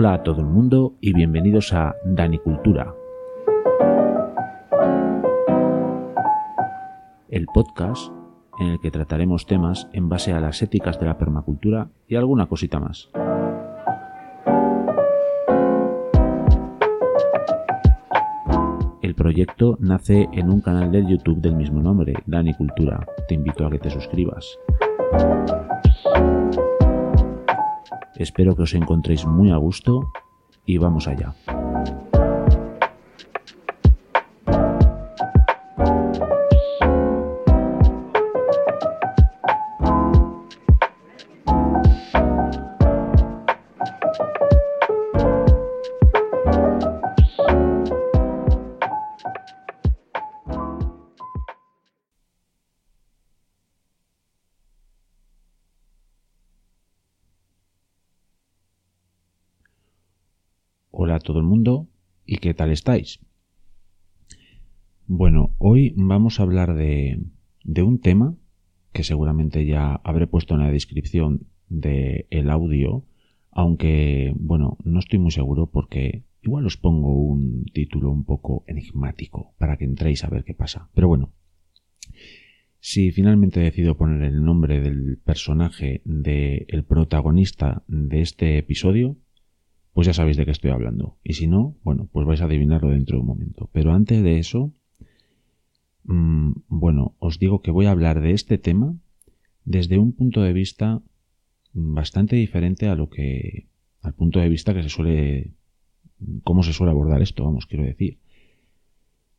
Hola a todo el mundo y bienvenidos a Danicultura, el podcast en el que trataremos temas en base a las éticas de la permacultura y alguna cosita más. El proyecto nace en un canal de YouTube del mismo nombre, Danicultura. Te invito a que te suscribas. Espero que os encontréis muy a gusto y vamos allá. Estáis. Bueno, hoy vamos a hablar de, un tema que seguramente ya habré puesto en la descripción del audio, aunque bueno, no estoy muy seguro porque igual os pongo un título un poco enigmático para que entréis a ver qué pasa. Pero bueno, si finalmente decido poner el nombre del personaje del protagonista de este episodio, pues ya sabéis de qué estoy hablando. Y si no, bueno, pues vais a adivinarlo dentro de un momento. Pero antes de eso, mm, bueno, os digo que voy a hablar de este tema desde un punto de vista bastante diferente a lo que, al punto de vista que se suele, cómo se suele abordar esto, vamos, quiero decir.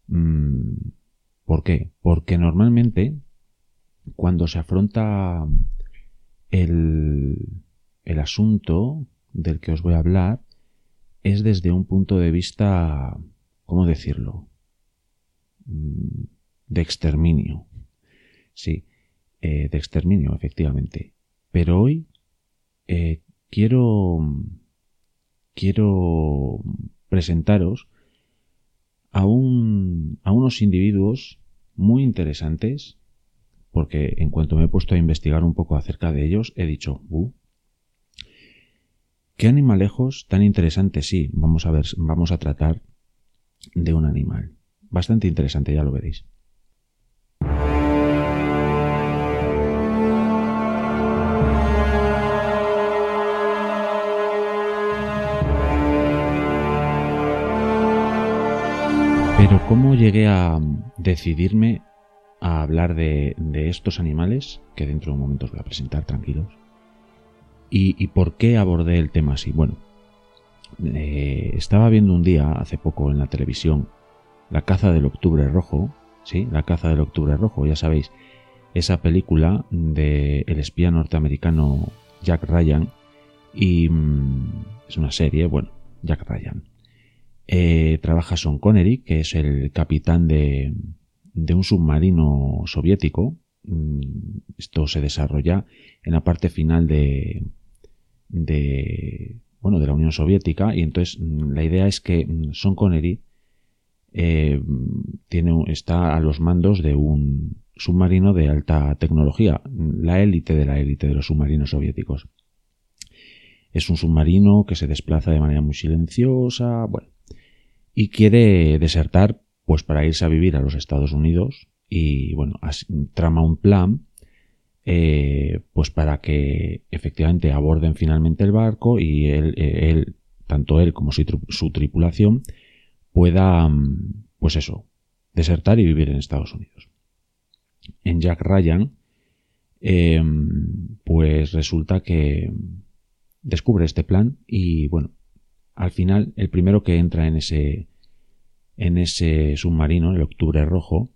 Mm, ¿Por qué? Porque normalmente cuando se afronta el, el asunto del que os voy a hablar, es desde un punto de vista, ¿cómo decirlo? Mm, de exterminio. Sí, eh, de exterminio, efectivamente. Pero hoy eh, quiero, quiero presentaros a, un, a unos individuos muy interesantes, porque en cuanto me he puesto a investigar un poco acerca de ellos, he dicho, uh, ¿Qué animalejos tan interesantes? Sí, vamos a ver, vamos a tratar de un animal. Bastante interesante, ya lo veréis. Pero ¿cómo llegué a decidirme a hablar de, de, estos animales? Que dentro de un momento os voy a presentar, tranquilos. ¿Y, por qué abordé el tema así? Bueno, eh, estaba viendo un día, hace poco en la televisión, La caza del octubre rojo, ¿sí? La caza del octubre rojo, ya sabéis, esa película de el espía norteamericano Jack Ryan y mm, es una serie, bueno, Jack Ryan. Eh, trabaja Sean Connery, que es el capitán de, de un submarino soviético. Mm, esto se desarrolla en la parte final de, de, bueno, de la Unión Soviética y entonces mm, la idea es que mm, Sean Connery eh, tiene, está a los mandos de un submarino de alta tecnología, la élite de la élite de los submarinos soviéticos. Es un submarino que se desplaza de manera muy silenciosa, bueno, y quiere desertar pues para irse a vivir a los Estados Unidos y bueno, trama un plan eh, pues para que efectivamente aborden finalmente el barco y él, eh, tanto él como su, tripulación pueda, mm, pues eso, desertar y vivir en Estados Unidos. En Jack Ryan, em, pues resulta que descubre este plan y bueno, al final el primero que entra en ese en ese submarino, el Octubre Rojo,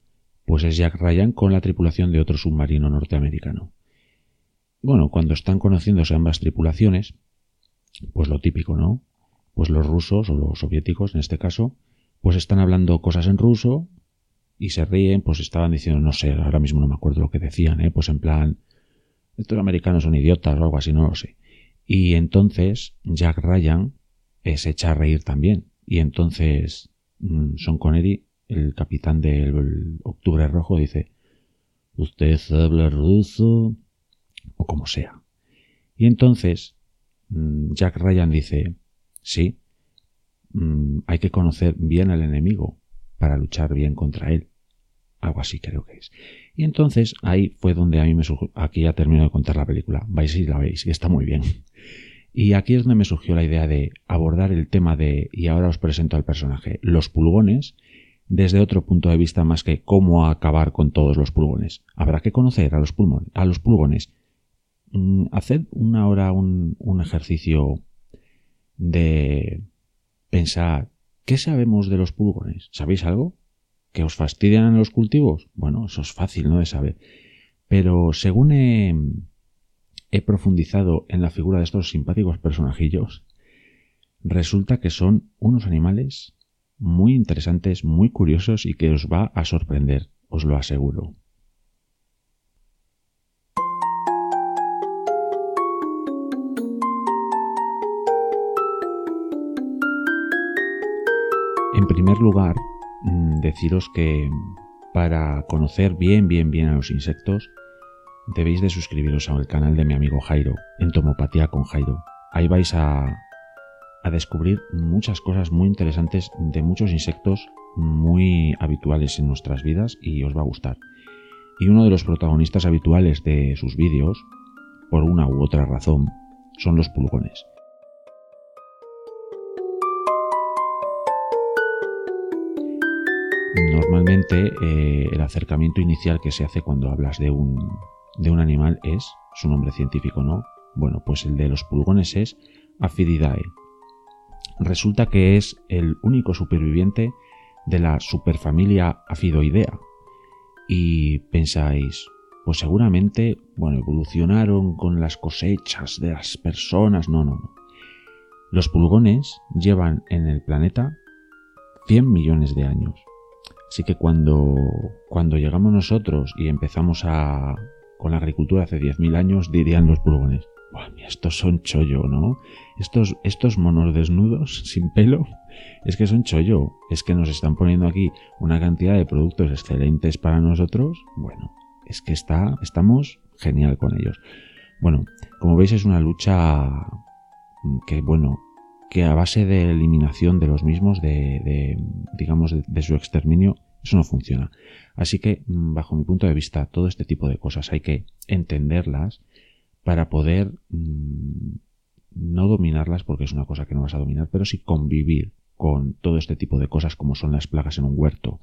pues es Jack Ryan con la tripulación de otro submarino norteamericano. Bueno, cuando están conociéndose ambas tripulaciones, pues lo típico, ¿no? Pues los rusos o los soviéticos en este caso, pues están hablando cosas en ruso y se ríen, pues estaban diciendo, no sé, ahora mismo no me acuerdo lo que decían, ¿eh? Pues en plan, estos americanos son idiotas o algo así, no lo sé. Y entonces Jack Ryan eh, se echa a reír también. Y entonces mm, Sean Connery el capitán del Octubre Rojo dice, ¿usted habla ruso? O como sea. Y entonces mm, Jack Ryan dice, Sí, mm, hay que conocer bien al enemigo para luchar bien contra él. Algo así creo que es. Y entonces ahí fue donde a mí me surgió, aquí ya termino de contar la película, vais y la veis, y está muy bien. Y aquí es donde me surgió la idea de abordar el tema de, y ahora os presento al personaje, los pulgones, desde otro punto de vista más que cómo acabar con todos los pulgones. Habrá que conocer a los, pulmones, a los pulgones. Mm, haced una hora un, ejercicio de pensar, ¿qué sabemos de los pulgones? ¿Sabéis algo? ¿Que os fastidian en los cultivos? Bueno, eso es fácil, ¿no? De saber. Pero según he profundizado en la figura de estos simpáticos personajillos, resulta que son unos animales muy interesantes, muy curiosos y que os va a sorprender, os lo aseguro. En primer lugar, mm, deciros que para conocer bien, bien, bien a los insectos, debéis de suscribiros al canal de mi amigo Jairo, Entomopatía con Jairo. Ahí vais a, a descubrir muchas cosas muy interesantes de muchos insectos muy habituales en nuestras vidas y os va a gustar. Y uno de los protagonistas habituales de sus vídeos, por una u otra razón, son los pulgones. Normalmente eh, el acercamiento inicial que se hace cuando hablas de un, de un animal es, su nombre científico no, bueno, pues el de los pulgones es Aphididae. Resulta que es el único superviviente de la superfamilia Aphidoidea. Y pensáis, pues seguramente, bueno, evolucionaron con las cosechas de las personas. No, no, no. Los pulgones llevan en el planeta 100 millones de años. Así que cuando, cuando llegamos nosotros y empezamos a, con la agricultura hace 10.000 años, dirían los pulgones. Estos son chollo, ¿no? Estos, estos monos desnudos, sin pelo, es que son chollo. Es que nos están poniendo aquí una cantidad de productos excelentes para nosotros. Bueno, es que está, estamos genial con ellos. Bueno, como veis es una lucha que, bueno, que a base de eliminación de los mismos, de, digamos, de, su exterminio, eso no funciona. Así que, mm, bajo mi punto de vista, todo este tipo de cosas hay que entenderlas para poder mm, no dominarlas, porque es una cosa que no vas a dominar, pero sí convivir con todo este tipo de cosas como son las plagas en un huerto.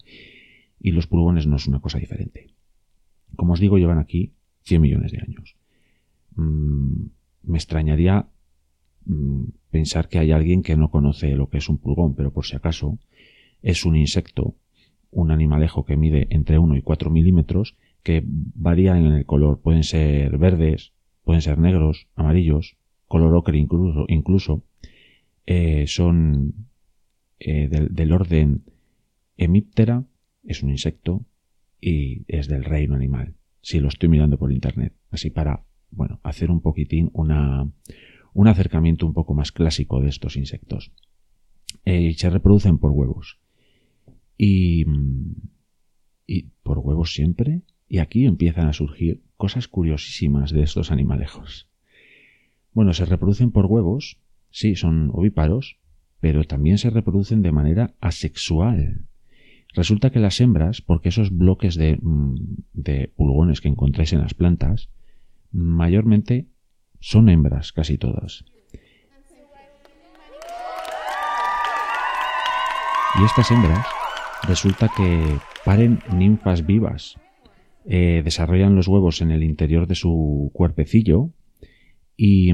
Y los pulgones no es una cosa diferente. Como os digo, llevan aquí 100 millones de años. Mm, me extrañaría Mm, pensar que hay alguien que no conoce lo que es un pulgón, pero por si acaso es un insecto, un animalejo que mide entre 1 y 4 milímetros, que varía en el color. Pueden ser verdes, pueden ser negros, amarillos, color ocre incluso. incluso. Eh, son eh, del, orden Hemiptera, es un insecto, y es del reino animal. Si lo estoy mirando por internet. Así para, bueno, hacer un poquitín una, un acercamiento un poco más clásico de estos insectos. Eh, se reproducen por huevos. Y, y por huevos siempre. Y aquí empiezan a surgir cosas curiosísimas de estos animalejos. Bueno, se reproducen por huevos, sí, son ovíparos, pero también se reproducen de manera asexual. Resulta que las hembras, porque esos bloques de, mm, pulgones que encontráis en las plantas, mayormente son hembras casi todas. Y estas hembras resulta que paren ninfas vivas, eh, desarrollan los huevos en el interior de su cuerpecillo y,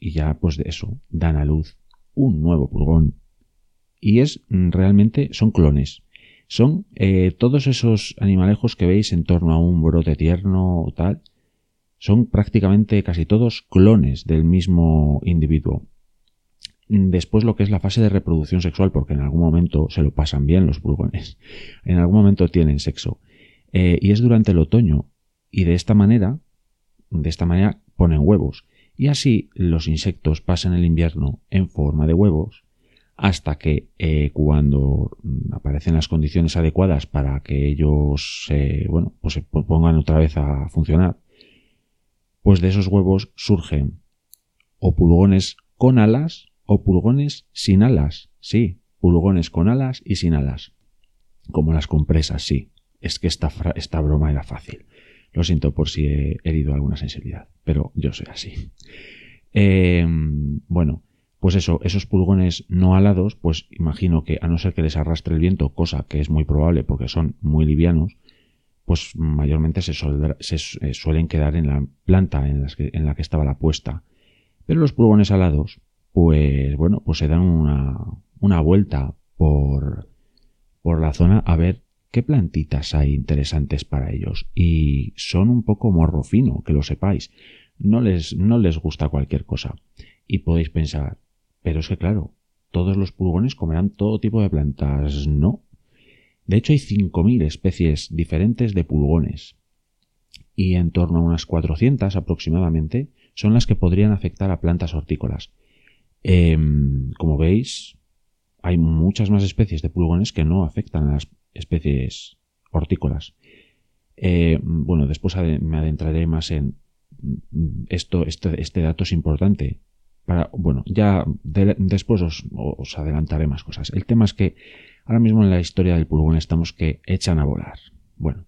y, ya pues de eso dan a luz un nuevo pulgón. Y es realmente, son clones. Son eh, todos esos animalejos que veis en torno a un brote tierno o tal, son prácticamente casi todos clones del mismo individuo. Después lo que es la fase de reproducción sexual, porque en algún momento se lo pasan bien los pulgones, en algún momento tienen sexo. Eh, y es durante el otoño. Y de esta manera, de esta manera ponen huevos. Y así los insectos pasan el invierno en forma de huevos hasta que eh, cuando aparecen las condiciones adecuadas para que ellos bueno, pues se pongan otra vez a funcionar, pues de esos huevos surgen o pulgones con alas o pulgones sin alas. Sí, pulgones con alas y sin alas. Como las compresas, sí. Es que esta, esta broma era fácil. Lo siento por si he herido alguna sensibilidad, pero yo soy así. Em, bueno, pues eso, esos pulgones no alados, pues imagino que a no ser que les arrastre el viento, cosa que es muy probable porque son muy livianos, pues mayormente se, eh, suelen quedar en la planta en, en, la que estaba la puesta. Pero los pulgones alados, pues bueno, pues se dan una, una vuelta por, por la zona a ver qué plantitas hay interesantes para ellos. Y son un poco morro fino, que lo sepáis. No les, no les gusta cualquier cosa. Y podéis pensar, pero es que claro, todos los pulgones comerán todo tipo de plantas. No. De hecho, hay 5.000 especies diferentes de pulgones. Y en torno a unas 400 aproximadamente son las que podrían afectar a plantas hortícolas. Em, como veis, hay muchas más especies de pulgones que no afectan a las especies hortícolas. Eh, bueno, después me adentraré más en esto, este, este dato es importante. Para, bueno, ya después os, os, adelantaré más cosas. El tema es que ahora mismo en la historia del pulgón estamos que echan a volar. Bueno,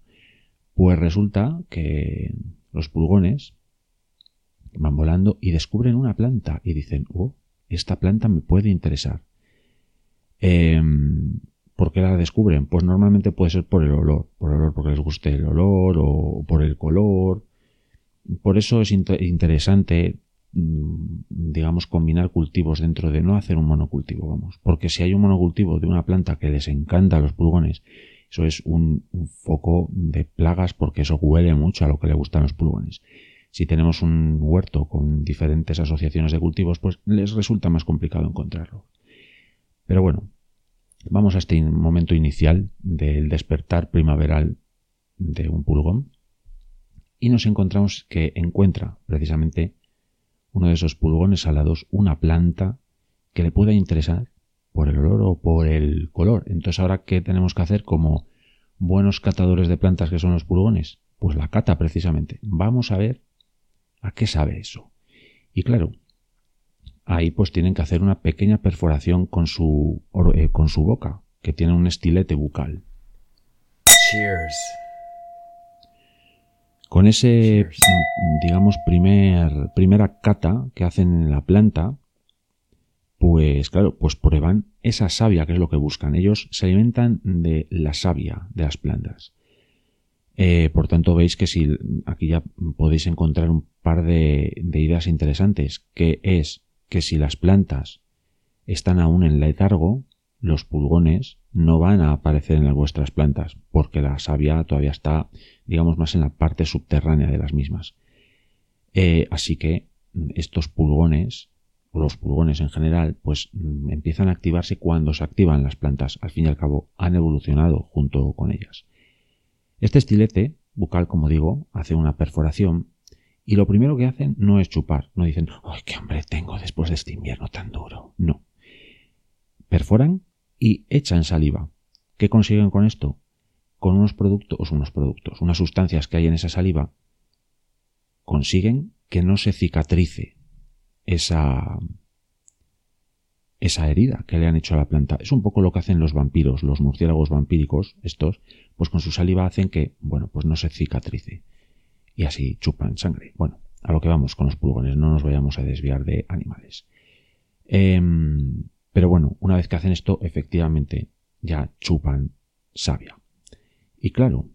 pues resulta que los pulgones van volando y descubren una planta y dicen, oh, esta planta me puede interesar. Eh, ¿Por qué la descubren? Pues normalmente puede ser por el olor, por el olor porque les guste el olor o por el color. Por eso es interesante, mm, digamos, combinar cultivos dentro de no hacer un monocultivo, vamos. Porque si hay un monocultivo de una planta que les encanta a los pulgones, eso es un, un foco de plagas porque eso huele mucho a lo que le gustan los pulgones. Si tenemos un huerto con diferentes asociaciones de cultivos, pues les resulta más complicado encontrarlo. Pero bueno, vamos a este momento inicial del despertar primaveral de un pulgón y nos encontramos que encuentra precisamente uno de esos pulgones alados, una planta que le pueda interesar por el olor o por el color. Entonces ahora, ¿qué tenemos que hacer como buenos catadores de plantas que son los pulgones? Pues la cata precisamente. Vamos a ver a qué sabe eso. Y claro, ahí pues tienen que hacer una pequeña perforación con su, eh, con su boca, que tiene un estilete bucal. Cheers. Con ese, digamos, primer, primera cata que hacen en la planta, pues claro, pues prueban esa savia que es lo que buscan. Ellos se alimentan de la savia de las plantas. Eh, por tanto, veis que si aquí ya podéis encontrar un par de, de ideas interesantes, que es que si las plantas están aún en letargo, los pulgones no van a aparecer en las vuestras plantas, porque la savia todavía está, digamos, más en la parte subterránea de las mismas. Eh, así que estos pulgones, o los pulgones en general, pues mm, empiezan a activarse cuando se activan las plantas. Al fin y al cabo, han evolucionado junto con ellas. Este estilete bucal, como digo, hace una perforación y lo primero que hacen no es chupar, no dicen, ¡ay, qué hambre tengo después de este invierno tan duro! No. Perforan y echan saliva. ¿Qué consiguen con esto? Con unos productos, unos productos, unas sustancias que hay en esa saliva, consiguen que no se cicatrice esa, esa herida que le han hecho a la planta. Es un poco lo que hacen los vampiros, los murciélagos vampíricos, estos, pues con su saliva hacen que, bueno, pues no se cicatrice y así chupan sangre. Bueno, a lo que vamos con los pulgones, no nos vayamos a desviar de animales. Em, pero bueno, una vez que hacen esto, efectivamente ya chupan savia. Y claro,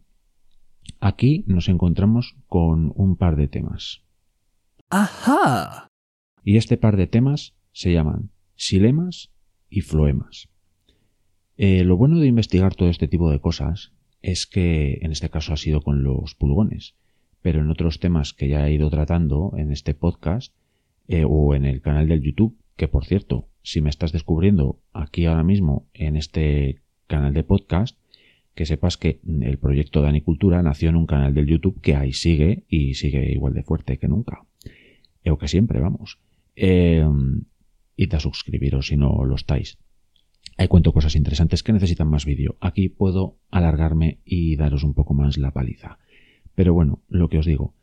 aquí nos encontramos con un par de temas. ¡Ajá! Y este par de temas se llaman silemas y floemas. Eh, lo bueno de investigar todo este tipo de cosas es que en este caso ha sido con los pulgones pero en otros temas que ya he ido tratando en este podcast eh, o en el canal del YouTube, que por cierto, si me estás descubriendo aquí ahora mismo en este canal de podcast, que sepas que el proyecto de Anicultura nació en un canal del YouTube que ahí sigue y sigue igual de fuerte que nunca. Eh, o que siempre, vamos. Eh, y a suscribiros si no lo estáis. Ahí cuento cosas interesantes que necesitan más vídeo. Aquí puedo alargarme y daros un poco más la paliza. Pero bueno, lo que os digo,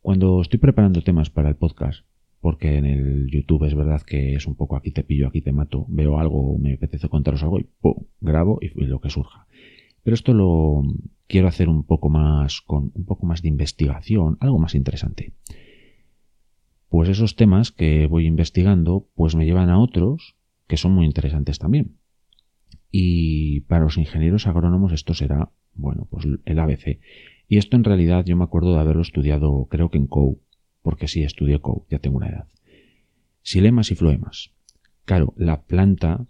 cuando estoy preparando temas para el podcast, porque en el YouTube es verdad que es un poco aquí te pillo, aquí te mato, veo algo, me apetece contaros algo y ¡pum! grabo y, lo que surja. Pero esto lo quiero hacer un poco más con un poco más de investigación, algo más interesante. Pues esos temas que voy investigando, pues me llevan a otros que son muy interesantes también. Y para los ingenieros agrónomos esto será, bueno, pues el ABC. Y esto en realidad yo me acuerdo de haberlo estudiado, creo que en COU, porque sí estudié COU, ya tengo una edad. Silemas y floemas. Claro, la planta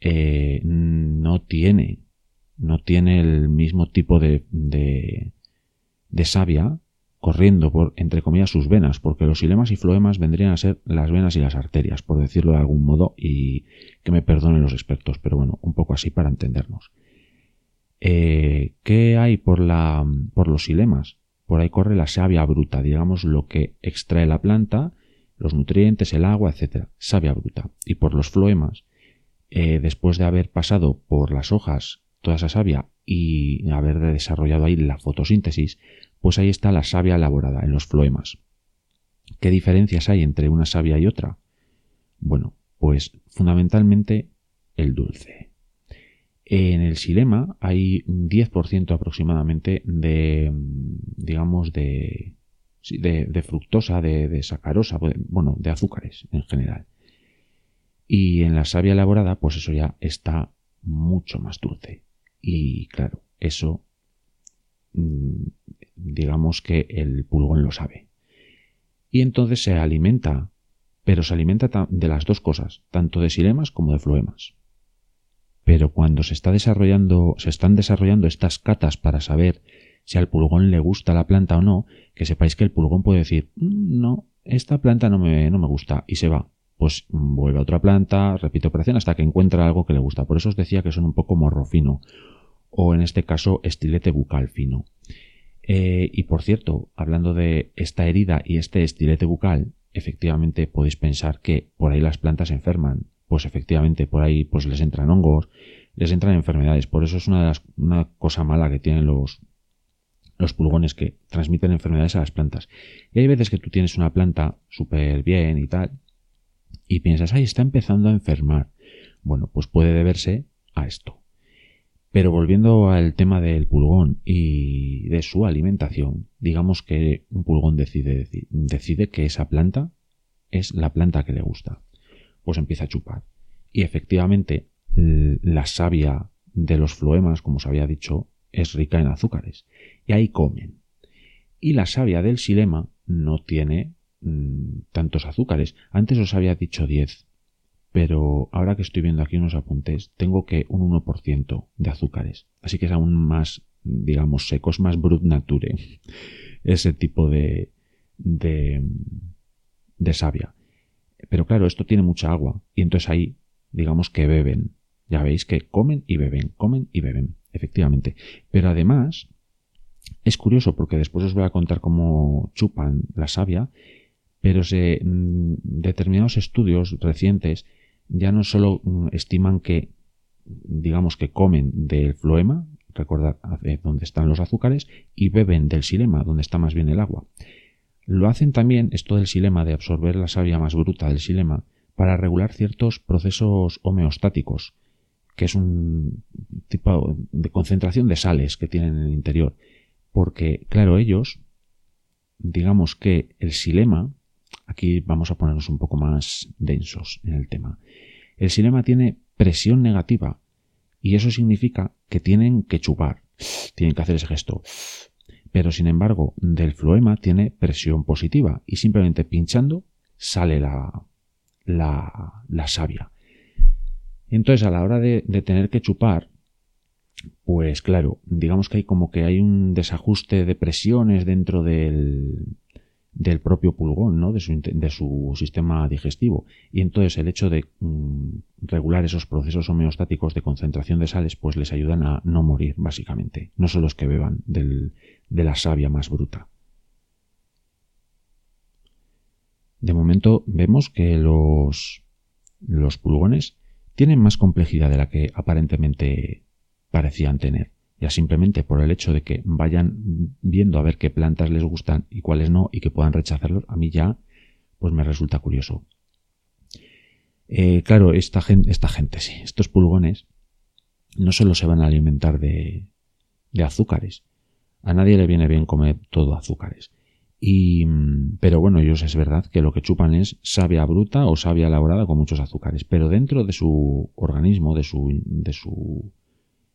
eh, no tiene, no tiene el mismo tipo de, de, de savia corriendo por, entre comillas, sus venas, porque los silemas y floemas vendrían a ser las venas y las arterias, por decirlo de algún modo, y que me perdonen los expertos, pero bueno, un poco así para entendernos. Eh, ¿Qué hay por, la, por los silemas? Por ahí corre la savia bruta, digamos lo que extrae la planta, los nutrientes, el agua, etcétera, savia bruta. Y por los floemas, eh, después de haber pasado por las hojas toda esa savia y haber desarrollado ahí la fotosíntesis, pues ahí está la savia elaborada en los floemas. ¿Qué diferencias hay entre una savia y otra? Bueno, pues fundamentalmente el dulce. En el silema hay un 10% aproximadamente de, digamos, de, de, fructosa, de, de, sacarosa, bueno, de azúcares en general. Y en la savia elaborada, pues eso ya está mucho más dulce. Y claro, eso mm, digamos que el pulgón lo sabe. Y entonces se alimenta, pero se alimenta de las dos cosas, tanto de silemas como de floemas. Pero cuando se está desarrollando, se están desarrollando estas catas para saber si al pulgón le gusta la planta o no, que sepáis que el pulgón puede decir, mm, no, esta planta no me, no me gusta, y se va. Pues vuelve a otra planta, repite operación hasta que encuentra algo que le gusta. Por eso os decía que son un poco morro fino, o en este caso estilete bucal fino. Eh, y por cierto, hablando de esta herida y este estilete bucal, efectivamente podéis pensar que por ahí las plantas enferman. Pues efectivamente, por ahí pues les entran hongos, les entran enfermedades. Por eso es una, de las, una cosa mala que tienen los, los pulgones que transmiten enfermedades a las plantas. Y hay veces que tú tienes una planta súper bien y tal, y piensas, ay, está empezando a enfermar. Bueno, pues puede deberse a esto. Pero volviendo al tema del pulgón y de su alimentación, digamos que un pulgón decide, decide que esa planta es la planta que le gusta. Pues empieza a chupar. Y efectivamente, la savia de los floemas, como os había dicho, es rica en azúcares. Y ahí comen. Y la savia del silema no tiene mm, tantos azúcares. Antes os había dicho 10 pero ahora que estoy viendo aquí unos apuntes, tengo que un 1% de azúcares. Así que es aún más, digamos, secos, más brut nature ese tipo de, de, de savia. Pero claro, esto tiene mucha agua y entonces ahí, digamos que beben. Ya veis que comen y beben, comen y beben, efectivamente. Pero además, es curioso porque después os voy a contar cómo chupan la savia, pero mm, determinados estudios recientes ya no solo mm, estiman que, digamos que comen del floema, recordad donde están los azúcares, y beben del silema, donde está más bien el agua. Lo hacen también, esto del silema, de absorber la savia más bruta del silema, para regular ciertos procesos homeostáticos, que es un tipo de concentración de sales que tienen en el interior. Porque, claro, ellos, digamos que el silema, Aquí vamos a ponernos un poco más densos en el tema. El silema tiene presión negativa y eso significa que tienen que chupar, tienen que hacer ese gesto. Pero sin embargo, del floema tiene presión positiva y simplemente pinchando sale la, la, la savia. Entonces, a la hora de, de tener que chupar, pues claro, digamos que hay como que hay un desajuste de presiones dentro del, del propio pulgón, ¿no? de, su, sistema digestivo. Y entonces el hecho de mm, regular esos procesos homeostáticos de concentración de sales, pues les ayudan a no morir, básicamente. No son los que beban del, de la savia más bruta. De momento vemos que los, los pulgones tienen más complejidad de la que aparentemente parecían tener ya simplemente por el hecho de que vayan viendo a ver qué plantas les gustan y cuáles no y que puedan rechazarlos, a mí ya pues me resulta curioso. Eh, claro, esta gente, sí, estos pulgones no solo se van a alimentar de, de azúcares. A nadie le viene bien comer todo azúcares. Y, pero bueno, ellos es verdad que lo que chupan es savia bruta o savia elaborada con muchos azúcares. Pero dentro de su organismo, de su, de su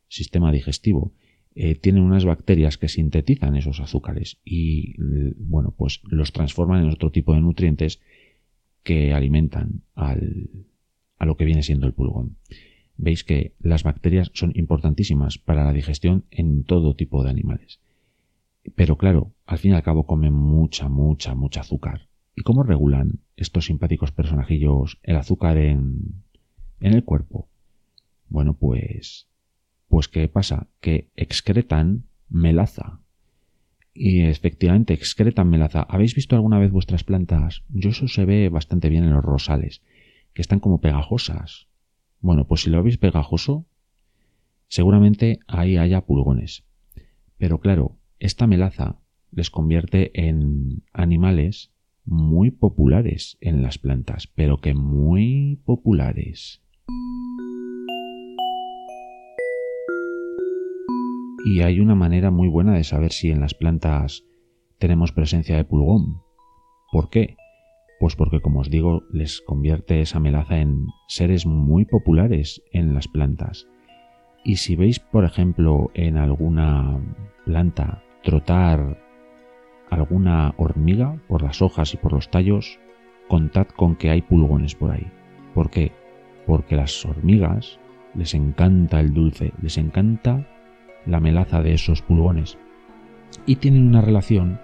sistema digestivo, eh, tienen unas bacterias que sintetizan esos azúcares y, bueno, pues los transforman en otro tipo de nutrientes que alimentan al, a lo que viene siendo el pulgón. Veis que las bacterias son importantísimas para la digestión en todo tipo de animales. Pero claro, al fin y al cabo comen mucha, mucha, mucha azúcar. ¿Y cómo regulan estos simpáticos personajillos el azúcar en, en el cuerpo? Bueno, pues, pues ¿qué pasa? Que excretan melaza. Y efectivamente excretan melaza. ¿Habéis visto alguna vez vuestras plantas? Yo eso se ve bastante bien en los rosales, que están como pegajosas. Bueno, pues si lo veis pegajoso, seguramente ahí haya pulgones. Pero claro, esta melaza les convierte en animales muy populares en las plantas, pero que muy populares. Y hay una manera muy buena de saber si en las plantas tenemos presencia de pulgón. ¿Por qué? Pues porque, como os digo, les convierte esa melaza en seres muy populares en las plantas. Y si veis, por ejemplo, en alguna planta trotar alguna hormiga por las hojas y por los tallos, contad con que hay pulgones por ahí. ¿Por qué? Porque las hormigas les encanta el dulce, les encanta la melaza de esos pulgones. Y tienen una relación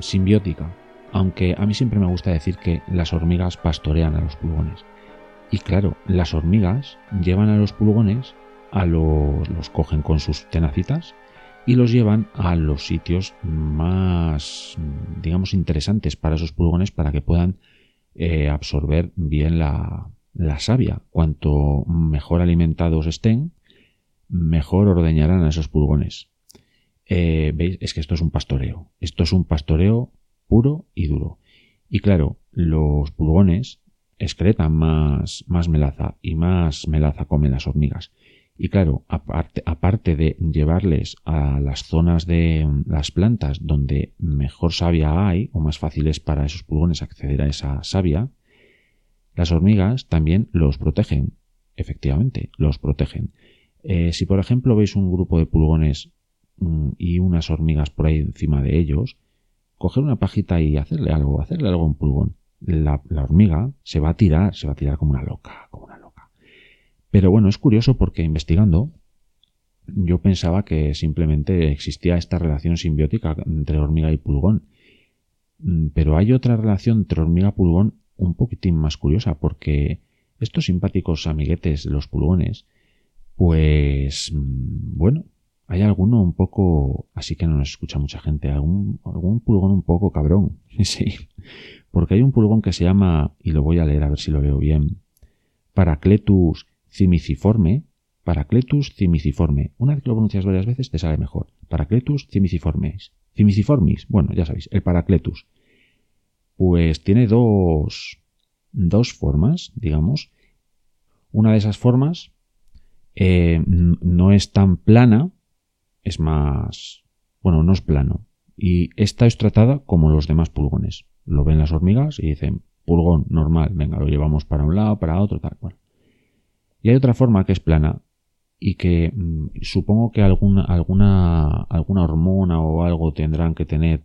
simbiótica, aunque a mí siempre me gusta decir que las hormigas pastorean a los pulgones. Y claro, las hormigas llevan a los pulgones, a los, los cogen con sus tenacitas y los llevan a los sitios más, digamos, interesantes para esos pulgones para que puedan eh, absorber bien la, la savia. Cuanto mejor alimentados estén, mejor ordeñarán a esos pulgones. Eh, ¿Veis? Es que esto es un pastoreo. Esto es un pastoreo puro y duro. Y claro, los pulgones excretan más, más melaza y más melaza comen las hormigas. Y claro, aparte, de llevarles a las zonas de las plantas donde mejor savia hay o más fácil es para esos pulgones acceder a esa savia, las hormigas también los protegen. Efectivamente, los protegen. Eh, si por ejemplo veis un grupo de pulgones mm, y unas hormigas por ahí encima de ellos, coger una pajita y hacerle algo, hacerle algo a un pulgón. La, la hormiga se va a tirar, se va a tirar como una loca, como una loca. Pero bueno, es curioso porque investigando yo pensaba que simplemente existía esta relación simbiótica entre hormiga y pulgón. Mm, pero hay otra relación entre hormiga y pulgón un poquitín más curiosa porque estos simpáticos amiguetes, los pulgones, pues mm, bueno, hay alguno un poco, así que no nos escucha mucha gente, algún, algún pulgón un poco cabrón, sí, porque hay un pulgón que se llama, y lo voy a leer a ver si lo veo bien, Paracletus cimiciforme, Paracletus cimiciforme. Una vez que lo pronuncias varias veces te sale mejor. Paracletus cimiciformes. Cimiciformis, bueno, ya sabéis, el Paracletus. Pues tiene dos, dos formas, digamos. Una de esas formas eh, no es tan plana, es más... Bueno, no es plano. Y esta es tratada como los demás pulgones. Lo ven las hormigas y dicen, pulgón normal, venga, lo llevamos para un lado, para otro, tal cual. Y hay otra forma que es plana y que mm, supongo que alguna, alguna, alguna hormona o algo tendrán que tener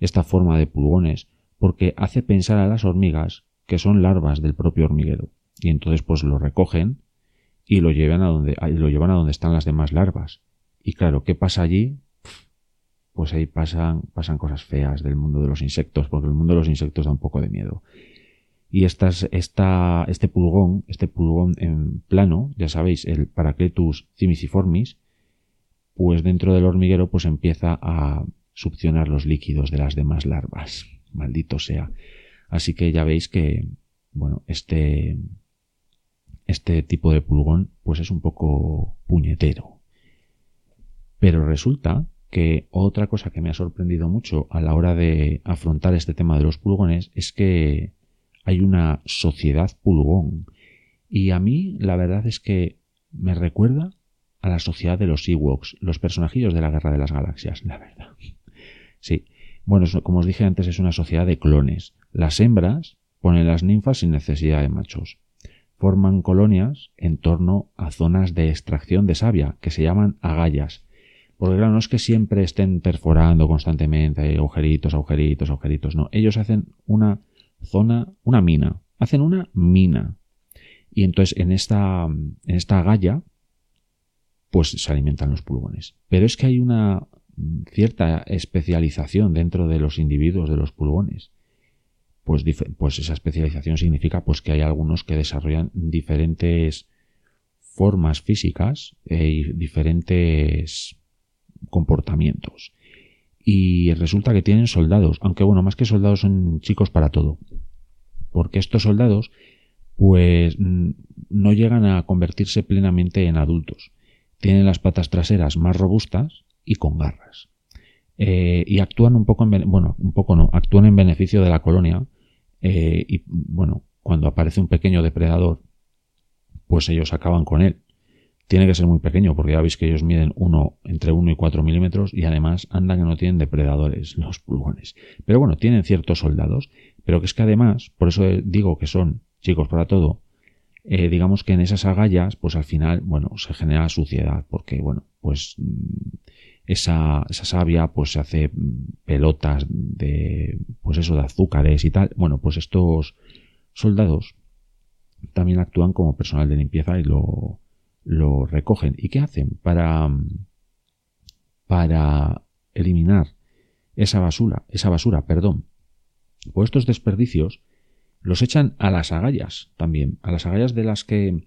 esta forma de pulgones porque hace pensar a las hormigas que son larvas del propio hormiguero y entonces pues lo recogen y lo llevan a donde lo llevan a donde están las demás larvas y claro qué pasa allí pues ahí pasan pasan cosas feas del mundo de los insectos porque el mundo de los insectos da un poco de miedo y estas, esta, este pulgón, este pulgón en plano, ya sabéis, el Paracletus cimiciformis, pues dentro del hormiguero pues empieza a succionar los líquidos de las demás larvas. Maldito sea. Así que ya veis que, bueno, este, este tipo de pulgón pues es un poco puñetero. Pero resulta que otra cosa que me ha sorprendido mucho a la hora de afrontar este tema de los pulgones es que hay una sociedad pulgón. Y a mí la verdad es que me recuerda a la sociedad de los Ewoks, los personajillos de la Guerra de las Galaxias, la verdad. Sí. Bueno, como os dije antes, es una sociedad de clones. Las hembras ponen las ninfas sin necesidad de machos. Forman colonias en torno a zonas de extracción de savia, que se llaman agallas. Porque claro, no es que siempre estén perforando constantemente, agujeritos, agujeritos, agujeritos, no. Ellos hacen una zona, una mina. Hacen una mina. Y entonces en esta, en esta agalla, pues se alimentan los pulgones. Pero es que hay una cierta especialización dentro de los individuos de los pulgones. Pues, pues esa especialización significa pues que hay algunos que desarrollan diferentes formas físicas e y diferentes comportamientos. Y resulta que tienen soldados, aunque bueno, más que soldados son chicos para todo. Porque estos soldados pues no llegan a convertirse plenamente en adultos tienen las patas traseras más robustas y con garras. Eh, y actúan un poco en, bueno, un poco no, actúan en beneficio de la colonia eh, y bueno, cuando aparece un pequeño depredador, pues ellos acaban con él. Tiene que ser muy pequeño porque ya veis que ellos miden uno, entre 1 y 4 milímetros y además andan que no tienen depredadores los pulgones. Pero bueno, tienen ciertos soldados, pero que es que además, por eso digo que son chicos para todo, eh, digamos que en esas agallas, pues al final, bueno, se genera suciedad, porque, bueno, pues mm, esa, esa savia, pues se hace mm, pelotas de, pues eso, de azúcares y tal. Bueno, pues estos soldados también actúan como personal de limpieza y lo, lo recogen. ¿Y qué hacen para, mm, para eliminar esa basura, esa basura, perdón? Pues estos desperdicios los echan a las agallas también, a las agallas de las que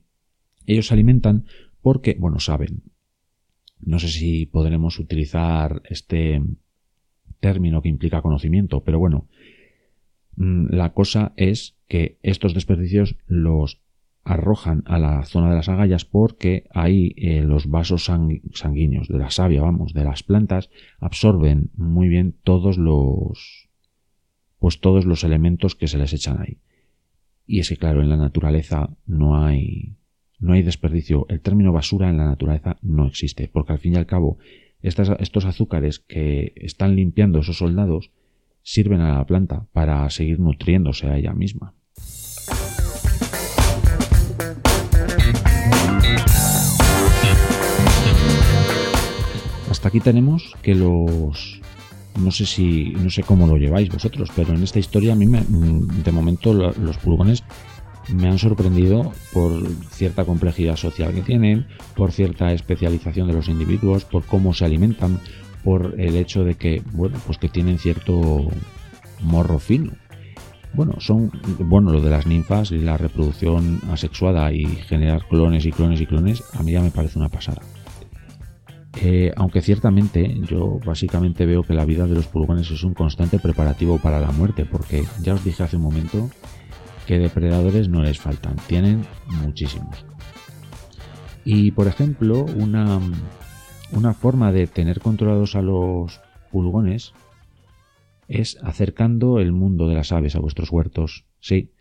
ellos se alimentan porque, bueno, saben. No sé si podremos utilizar este término que implica conocimiento, pero bueno, mm, la cosa es que estos desperdicios los arrojan a la zona de las agallas porque ahí eh, los vasos sanguíneos de la savia, vamos, de las plantas, absorben muy bien todos los pues todos los elementos que se les echan ahí. Y es que, claro, en la naturaleza no hay, no hay desperdicio. El término basura en la naturaleza no existe, porque al fin y al cabo, estos azúcares que están limpiando esos soldados sirven a la planta para seguir nutriéndose a ella misma. Hasta aquí tenemos que los no sé si, no sé cómo lo lleváis vosotros, pero en esta historia a mí me, de momento los pulgones me han sorprendido por cierta complejidad social que tienen, por cierta especialización de los individuos, por cómo se alimentan, por el hecho de que, bueno, pues que tienen cierto morro fino. Bueno, son, bueno, lo de las ninfas y la reproducción asexuada y generar clones y clones y clones, a mí ya me parece una pasada. Eh, aunque ciertamente yo básicamente veo que la vida de los pulgones es un constante preparativo para la muerte, porque ya os dije hace un momento que depredadores no les faltan, tienen muchísimos. Y por ejemplo, una, una forma de tener controlados a los pulgones es acercando el mundo de las aves a vuestros huertos. Sí,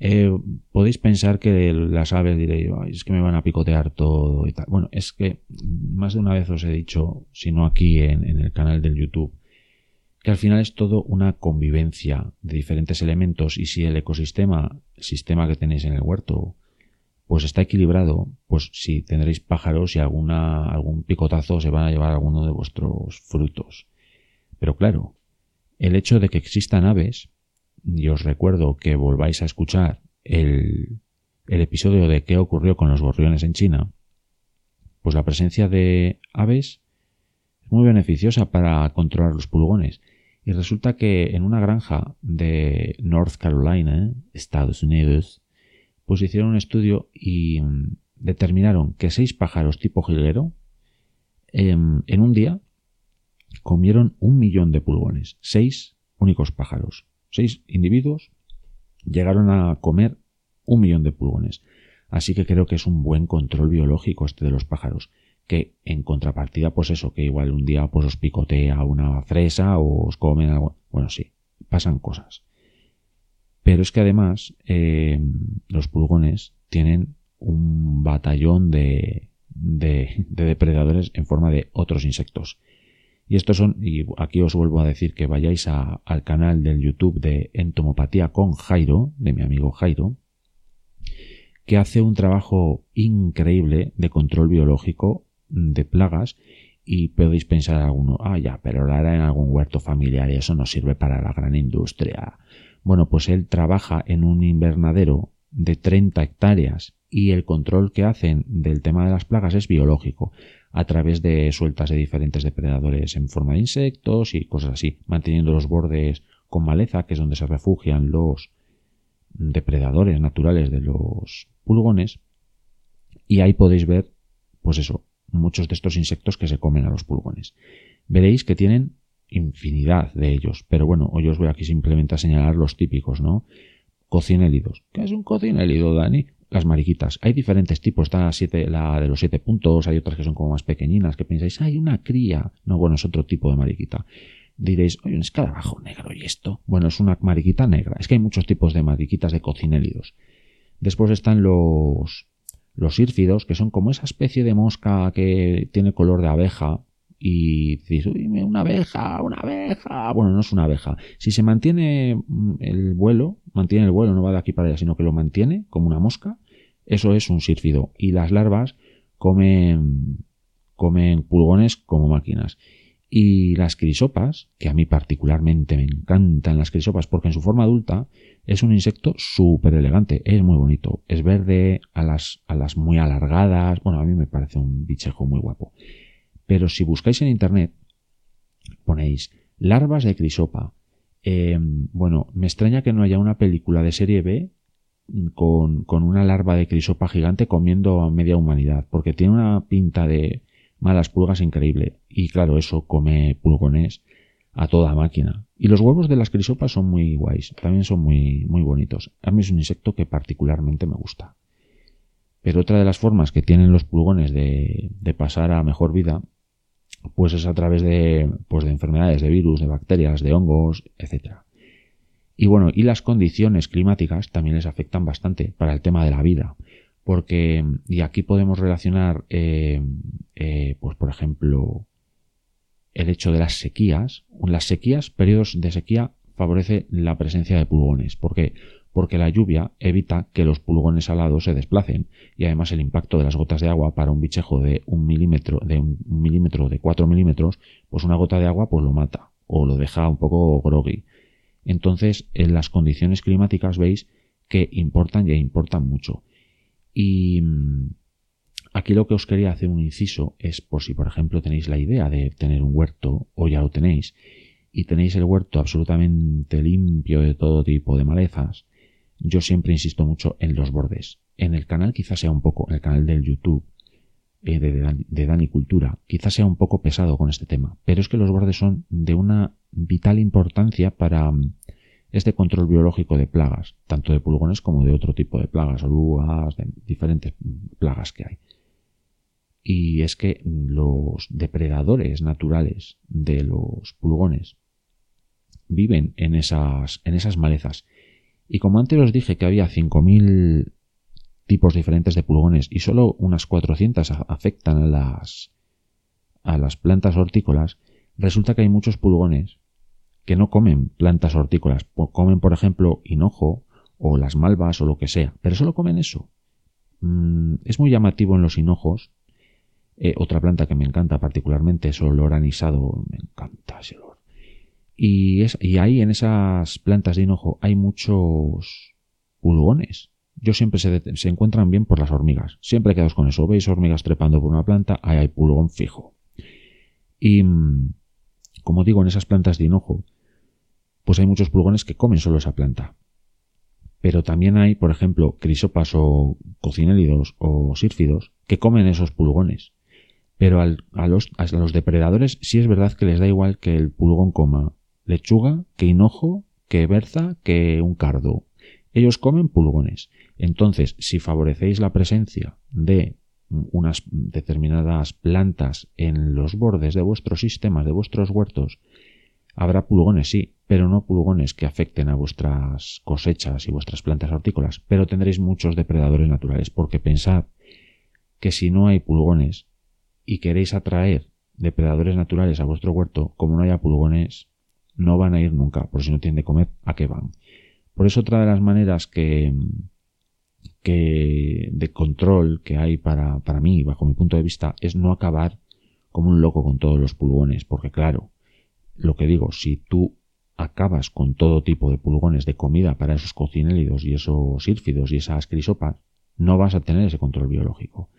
eh, podéis pensar que las aves diréis, es que me van a picotear todo y tal. Bueno, es que más de una vez os he dicho, si no aquí en, el canal del YouTube, que al final es todo una convivencia de diferentes elementos y si el ecosistema, el sistema que tenéis en el huerto, pues está equilibrado, pues si tendréis pájaros y alguna, algún picotazo se van a llevar alguno de vuestros frutos. Pero claro, el hecho de que existan aves y os recuerdo que volváis a escuchar el, el episodio de qué ocurrió con los gorriones en China, pues la presencia de aves es muy beneficiosa para controlar los pulgones. Y resulta que en una granja de North Carolina, Estados Unidos, pues hicieron un estudio y mm, determinaron que seis pájaros tipo jilguero em, en un día comieron un millón de pulgones. Seis únicos pájaros seis individuos llegaron a comer un millón de pulgones. Así que creo que es un buen control biológico este de los pájaros, que en contrapartida, pues eso, que igual un día pues os picotea una fresa o os comen algo. Bueno, sí, pasan cosas. Pero es que además eh, los pulgones tienen un batallón de, de, depredadores en forma de otros insectos. Y estos son, y aquí os vuelvo a decir que vayáis al canal del YouTube de Entomopatía con Jairo, de mi amigo Jairo, que hace un trabajo increíble de control biológico de plagas y podéis pensar alguno, ah, ya, pero lo hará en algún huerto familiar y eso no sirve para la gran industria. Bueno, pues él trabaja en un invernadero de 30 hectáreas y el control que hacen del tema de las plagas es biológico a través de sueltas de diferentes depredadores en forma de insectos y cosas así, manteniendo los bordes con maleza, que es donde se refugian los depredadores naturales de los pulgones. Y ahí podéis ver, pues eso, muchos de estos insectos que se comen a los pulgones. Veréis que tienen infinidad de ellos, pero bueno, hoy os voy aquí simplemente a señalar los típicos, ¿no? Cocinélidos. ¿Qué es un cocinélido, Dani? Las mariquitas. Hay diferentes tipos. Está la, siete, la de los siete puntos, hay otras que son como más pequeñinas, que pensáis, hay una cría. No, bueno, es otro tipo de mariquita. Diréis, oye, un escarabajo negro, ¿y esto? Bueno, es una mariquita negra. Es que hay muchos tipos de mariquitas de cocinélidos. Después están los, los írfidos, que son como esa especie de mosca que tiene color de abeja, y dices, uy, una abeja, una abeja. Bueno, no es una abeja. Si se mantiene mm, el vuelo, mantiene el vuelo, no va de aquí para allá, sino que lo mantiene como una mosca, eso es un sírfido. Y las larvas comen, comen pulgones como máquinas. Y las crisopas, que a mí particularmente me encantan las crisopas porque en su forma adulta es un insecto súper elegante, es muy bonito, es verde, a las, a las muy alargadas, bueno, a mí me parece un bichejo muy guapo. Pero si buscáis en internet, ponéis larvas de crisopa. Em, bueno, me extraña que no haya una película de serie B con, con una larva de crisopa gigante comiendo a media humanidad, porque tiene una pinta de malas pulgas increíble. Y claro, eso come pulgones a toda máquina. Y los huevos de las crisopas son muy guays, también son muy, muy bonitos. A mí es un insecto que particularmente me gusta. Pero otra de las formas que tienen los pulgones de, de pasar a mejor vida pues es a través de, pues de enfermedades, de virus, de bacterias, de hongos, etc. Y bueno, y las condiciones climáticas también les afectan bastante para el tema de la vida, porque, y aquí podemos relacionar, eh, eh, pues por ejemplo, el hecho de las sequías. Las sequías, periodos de sequía, favorece la presencia de pulgones. Porque la lluvia evita que los pulgones alados se desplacen y además el impacto de las gotas de agua para un bichejo de un milímetro, de un milímetro, de cuatro milímetros, pues una gota de agua pues lo mata o lo deja un poco groggy. Entonces, en las condiciones climáticas veis que importan y importan mucho. Y mm, aquí lo que os quería hacer un inciso es por si, por ejemplo, tenéis la idea de tener un huerto o ya lo tenéis y tenéis el huerto absolutamente limpio de todo tipo de malezas, yo siempre insisto mucho en los bordes. En el canal quizás sea un poco, en el canal del YouTube eh, de, Dani, Cultura, quizás sea un poco pesado con este tema, pero es que los bordes son de una vital importancia para mm, este control biológico de plagas, tanto de pulgones como de otro tipo de plagas, orugas, de diferentes plagas que hay. Y es que los depredadores naturales de los pulgones viven en esas, en esas malezas y como antes os dije que había 5.000 tipos diferentes de pulgones y solo unas 400 afectan a las, a las plantas hortícolas, resulta que hay muchos pulgones que no comen plantas hortícolas, comen por ejemplo hinojo o las malvas o lo que sea, pero solo comen eso. Mm, es muy llamativo en los hinojos. Eh, otra planta que me encanta particularmente es el olor anisado, me encanta ese olor. Y, es, y ahí en esas plantas de hinojo hay muchos pulgones. Yo siempre se, se encuentran bien por las hormigas. Siempre quedaos con eso. Veis hormigas trepando por una planta, ahí hay pulgón fijo. Y mm, como digo, en esas plantas de hinojo, pues hay muchos pulgones que comen solo esa planta. Pero también hay, por ejemplo, crisopas o cocinélidos o sírfidos que comen esos pulgones. Pero a, los, a los depredadores sí es verdad que les da igual que el pulgón coma lechuga, que hinojo, que berza, que un cardo. Ellos comen pulgones. Entonces, si favorecéis la presencia de unas determinadas plantas en los bordes de vuestros sistemas, de vuestros huertos, habrá pulgones, sí, pero no pulgones que afecten a vuestras cosechas y vuestras plantas hortícolas, pero tendréis muchos depredadores naturales, porque pensad que si no hay pulgones y queréis atraer depredadores naturales a vuestro huerto, como no haya pulgones, no van a ir nunca, por si no tienen de comer, ¿a qué van? Por eso otra de las maneras que, de control que hay para, para mí, bajo mi punto de vista, es no acabar como un loco con todos los pulgones, porque claro, lo que digo, si tú acabas con todo tipo de pulgones de comida para esos cocinélidos y esos sírfidos y esas crisopas, no vas a tener ese control biológico.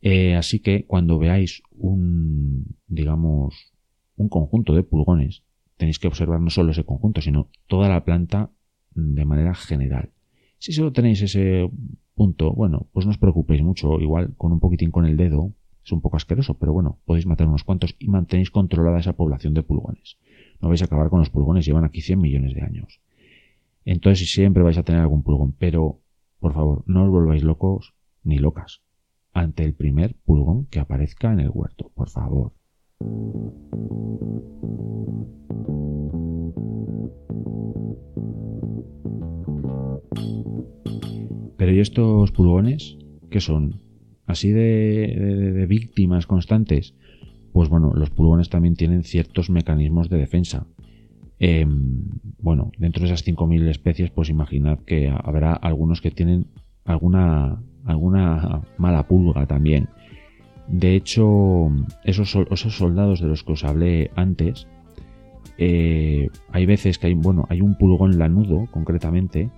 Eh, así que cuando veáis un, digamos, un conjunto de pulgones, tenéis que observar no solo ese conjunto, sino toda la planta de manera general. Si solo tenéis ese punto, bueno, pues no os preocupéis mucho, igual con un poquitín con el dedo, es un poco asqueroso, pero bueno, podéis matar unos cuantos y mantenéis controlada esa población de pulgones. No vais a acabar con los pulgones, llevan aquí 100 millones de años. Entonces siempre vais a tener algún pulgón, pero por favor, no os volváis locos ni locas ante el primer pulgón que aparezca en el huerto, por favor. Pero ¿y estos pulgones? ¿Qué son? ¿Así de, víctimas constantes? Pues bueno, los pulgones también tienen ciertos mecanismos de defensa. Em, bueno, dentro de esas 5.000 especies, pues imaginad que habrá algunos que tienen alguna, alguna mala pulga también. De hecho, esos, soldados de los que os hablé antes, eh, hay veces que hay, bueno, hay un pulgón lanudo, concretamente.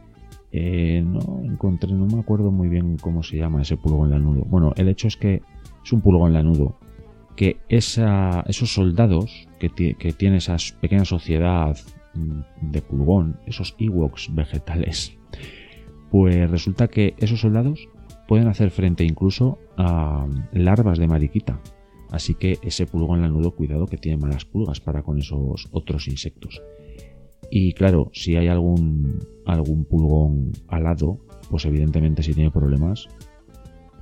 Eh, no encontré, no me acuerdo muy bien cómo se llama ese pulgón lanudo. Bueno, el hecho es que es un pulgón lanudo. Que esos soldados que, que tiene esa pequeña sociedad mm, de pulgón, esos Ewoks vegetales, pues resulta que esos soldados pueden hacer frente incluso a larvas de mariquita. Así que ese pulgón lanudo, cuidado que tiene malas pulgas para con esos otros insectos. Y claro, si hay algún, algún pulgón alado, pues evidentemente si tiene problemas,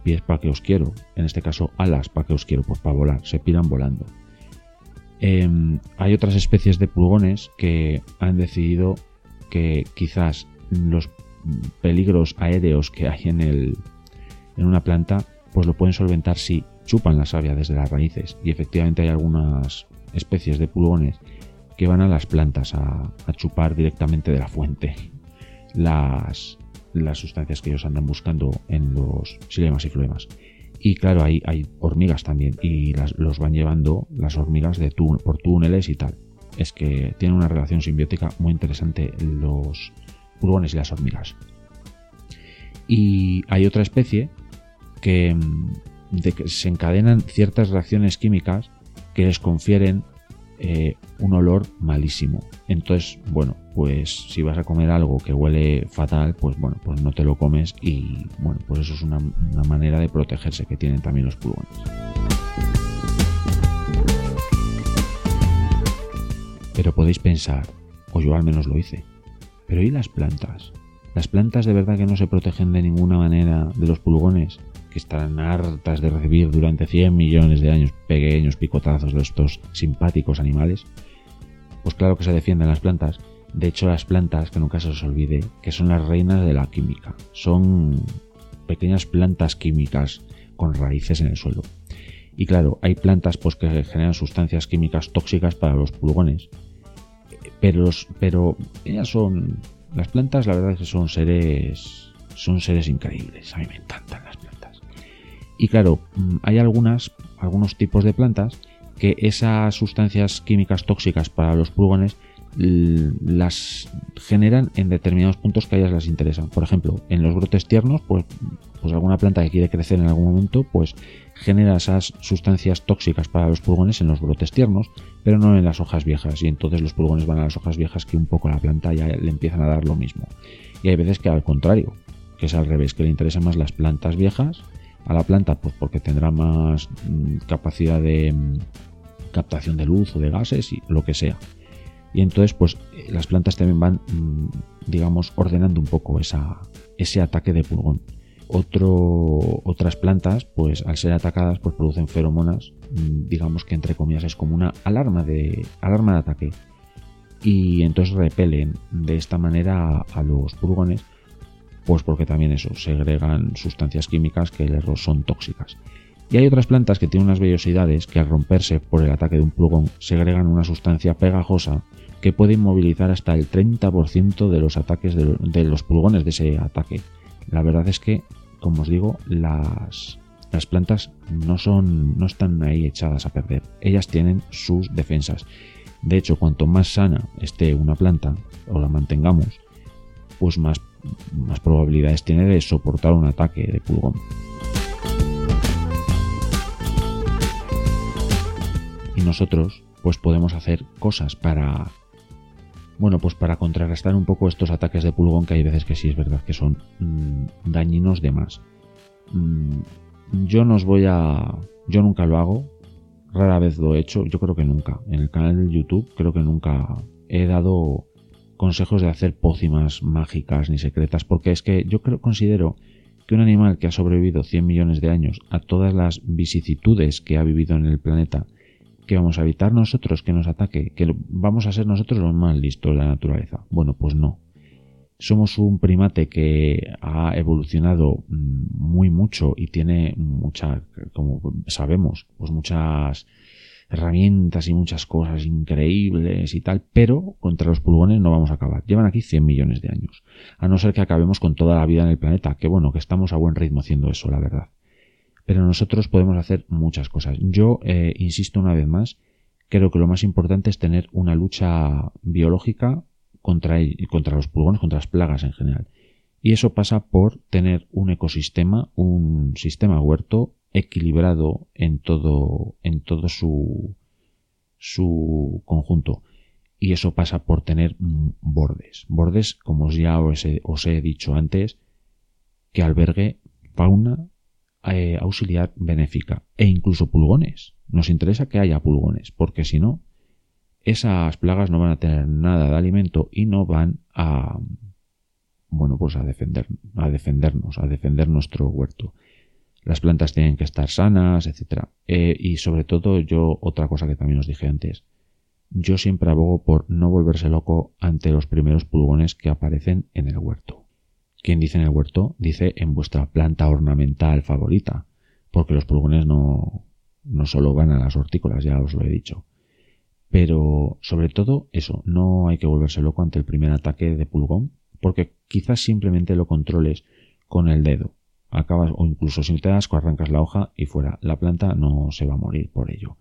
pies para que os quiero. En este caso, alas para que os quiero, pues para volar, se piran volando. Em, hay otras especies de pulgones que han decidido que quizás los peligros aéreos que hay en el, en una planta, pues lo pueden solventar si chupan la savia desde las raíces. Y efectivamente hay algunas especies de pulgones que van a las plantas a, chupar directamente de la fuente las, las sustancias que ellos andan buscando en los silemas y floemas. Y claro, hay, hay hormigas también y los van llevando las hormigas por túneles y tal. Es que tienen una relación simbiótica muy interesante los pulgones y las hormigas. Y hay otra especie que, mm, que se encadenan ciertas reacciones químicas que les confieren eh, un olor malísimo. Entonces, bueno, pues si vas a comer algo que huele fatal, pues bueno, pues no te lo comes y bueno, pues eso es una, una manera de protegerse que tienen también los pulgones. Pero podéis pensar, o yo al menos lo hice, pero ¿y las plantas? Las plantas de verdad que no se protegen de ninguna manera de los pulgones, que estarán hartas de recibir durante 100 millones de años pequeños picotazos de estos simpáticos animales. Pues claro que se defienden las plantas. De hecho, las plantas, que nunca se os olvide, que son las reinas de la química. Son pequeñas plantas químicas con raíces en el suelo. Y claro, hay plantas pues, que generan sustancias químicas tóxicas para los pulgones. Pero, pero ellas son las plantas, la verdad es que son seres, son seres increíbles. A mí me encantan las plantas. Y claro, mm, hay algunas, algunos tipos de plantas que esas sustancias químicas tóxicas para los pulgones las generan en determinados puntos que a ellas les interesan. Por ejemplo, en los brotes tiernos, pues, pues alguna planta que quiere crecer en algún momento, pues genera esas sustancias tóxicas para los pulgones en los brotes tiernos, pero no en las hojas viejas. Y entonces los pulgones van a las hojas viejas que un poco la planta ya le empiezan a dar lo mismo. Y hay veces que al contrario, que es al revés, que le interesan más las plantas viejas a la planta, pues porque tendrá más mm, capacidad de mm, captación de luz o de gases y lo que sea. Y entonces, pues eh, las plantas también van, mm, digamos, ordenando un poco esa, ese ataque de pulgón. Otras plantas, pues al ser atacadas, pues producen feromonas, digamos que entre comillas es como una alarma de, alarma de ataque. Y entonces repelen de esta manera a, los pulgones, pues porque también eso, segregan sustancias químicas que les son tóxicas. Y hay otras plantas que tienen unas vellosidades que al romperse por el ataque de un pulgón segregan una sustancia pegajosa que puede inmovilizar hasta el 30% de los ataques de, los pulgones de ese ataque. La verdad es que, como os digo, las, las plantas no son no están ahí echadas a perder. Ellas tienen sus defensas. De hecho, cuanto más sana esté una planta o la mantengamos, pues más, más probabilidades tiene de soportar un ataque de pulgón. Y nosotros, pues podemos hacer cosas para bueno, pues para contrarrestar un poco estos ataques de pulgón que hay veces que sí es verdad que son mm, dañinos de más. Mm, yo no os voy a... Yo nunca lo hago, rara vez lo he hecho, yo creo que nunca. En el canal de YouTube creo que nunca he dado consejos de hacer pócimas mágicas ni secretas, porque es que yo creo, considero que un animal que ha sobrevivido 100 millones de años a todas las vicisitudes que ha vivido en el planeta que vamos a evitar nosotros que nos ataque, que vamos a ser nosotros los más listos de la naturaleza. Bueno, pues no. Somos un primate que ha evolucionado mm, muy mucho y tiene mucha, como sabemos, pues muchas herramientas y muchas cosas increíbles y tal, pero contra los pulgones no vamos a acabar. Llevan aquí 100 millones de años. A no ser que acabemos con toda la vida en el planeta, que bueno, que estamos a buen ritmo haciendo eso, la verdad pero nosotros podemos hacer muchas cosas. Yo eh, insisto una vez más, creo que lo más importante es tener una lucha biológica contra, contra los pulgones, contra las plagas en general. Y eso pasa por tener un ecosistema, un sistema huerto equilibrado en todo, en todo su, su conjunto. Y eso pasa por tener bordes. Bordes, como ya os os he dicho antes, que albergue fauna eh, auxiliar benéfica e incluso pulgones. Nos interesa que haya pulgones, porque si no, esas plagas no van a tener nada de alimento y no van a, bueno, pues a defender, a defendernos, a defender nuestro huerto. Las plantas tienen que estar sanas, etcétera. Eh, y sobre todo, yo, otra cosa que también os dije antes, yo siempre abogo por no volverse loco ante los primeros pulgones que aparecen en el huerto. Quien dice en el huerto, dice en vuestra planta ornamental favorita, porque los pulgones no, no solo van a las hortícolas, ya os lo he dicho. Pero sobre todo eso, no hay que volverse loco ante el primer ataque de pulgón, porque quizás simplemente lo controles con el dedo. Acabas, o incluso si te das, arrancas la hoja y fuera. La planta no se va a morir por ello.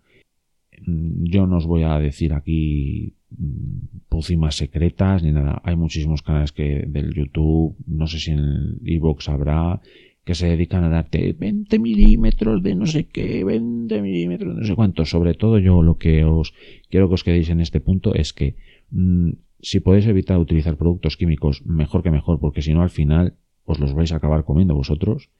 Mm, yo no os voy a decir aquí mm, pócimas secretas ni nada. Hay muchísimos canales que del YouTube, no sé si en el Evox habrá, que se dedican a darte 20 milímetros de no sé qué, 20 milímetros de no sé cuánto. Sobre todo yo lo que os quiero que os quedéis en este punto es que mm, si podéis evitar utilizar productos químicos, mejor que mejor, porque si no al final os los vais a acabar comiendo vosotros.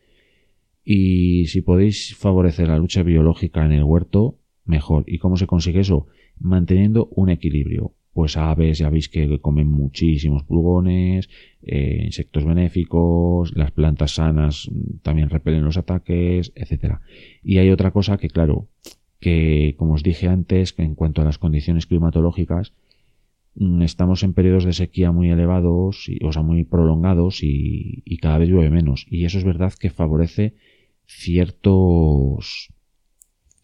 Y si podéis favorecer la lucha biológica en el huerto, mejor. ¿Y cómo se consigue eso? Manteniendo un equilibrio. Pues aves, ya veis que comen muchísimos pulgones, eh, insectos benéficos, las plantas sanas también repelen los ataques, etcétera. Y hay otra cosa que, claro, que como os dije antes, que en cuanto a las condiciones climatológicas, estamos en periodos de sequía muy elevados, o sea, muy prolongados y, y cada vez llueve menos. Y eso es verdad que favorece ciertos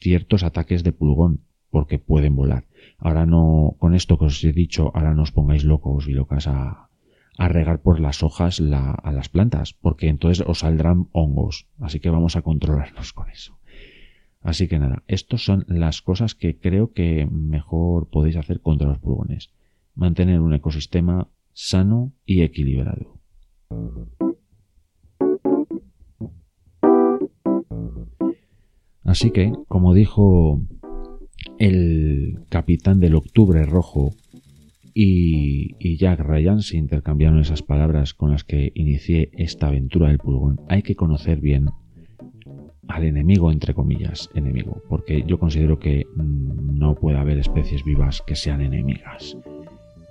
ciertos ataques de pulgón, porque pueden volar. Ahora no, con esto que os he dicho, ahora no os pongáis locos y locas a, a regar por las hojas a las plantas, porque entonces os saldrán hongos. Así que vamos a controlarnos con eso. Así que nada, estas son las cosas que creo que mejor podéis hacer contra los pulgones. Mantener un ecosistema sano y equilibrado. Así que, como dijo el capitán del Octubre Rojo y, Jack Ryan, se intercambiaron esas palabras con las que inicié esta aventura del pulgón, hay que conocer bien al enemigo, entre comillas, enemigo, porque yo considero que mm, no puede haber especies vivas que sean enemigas.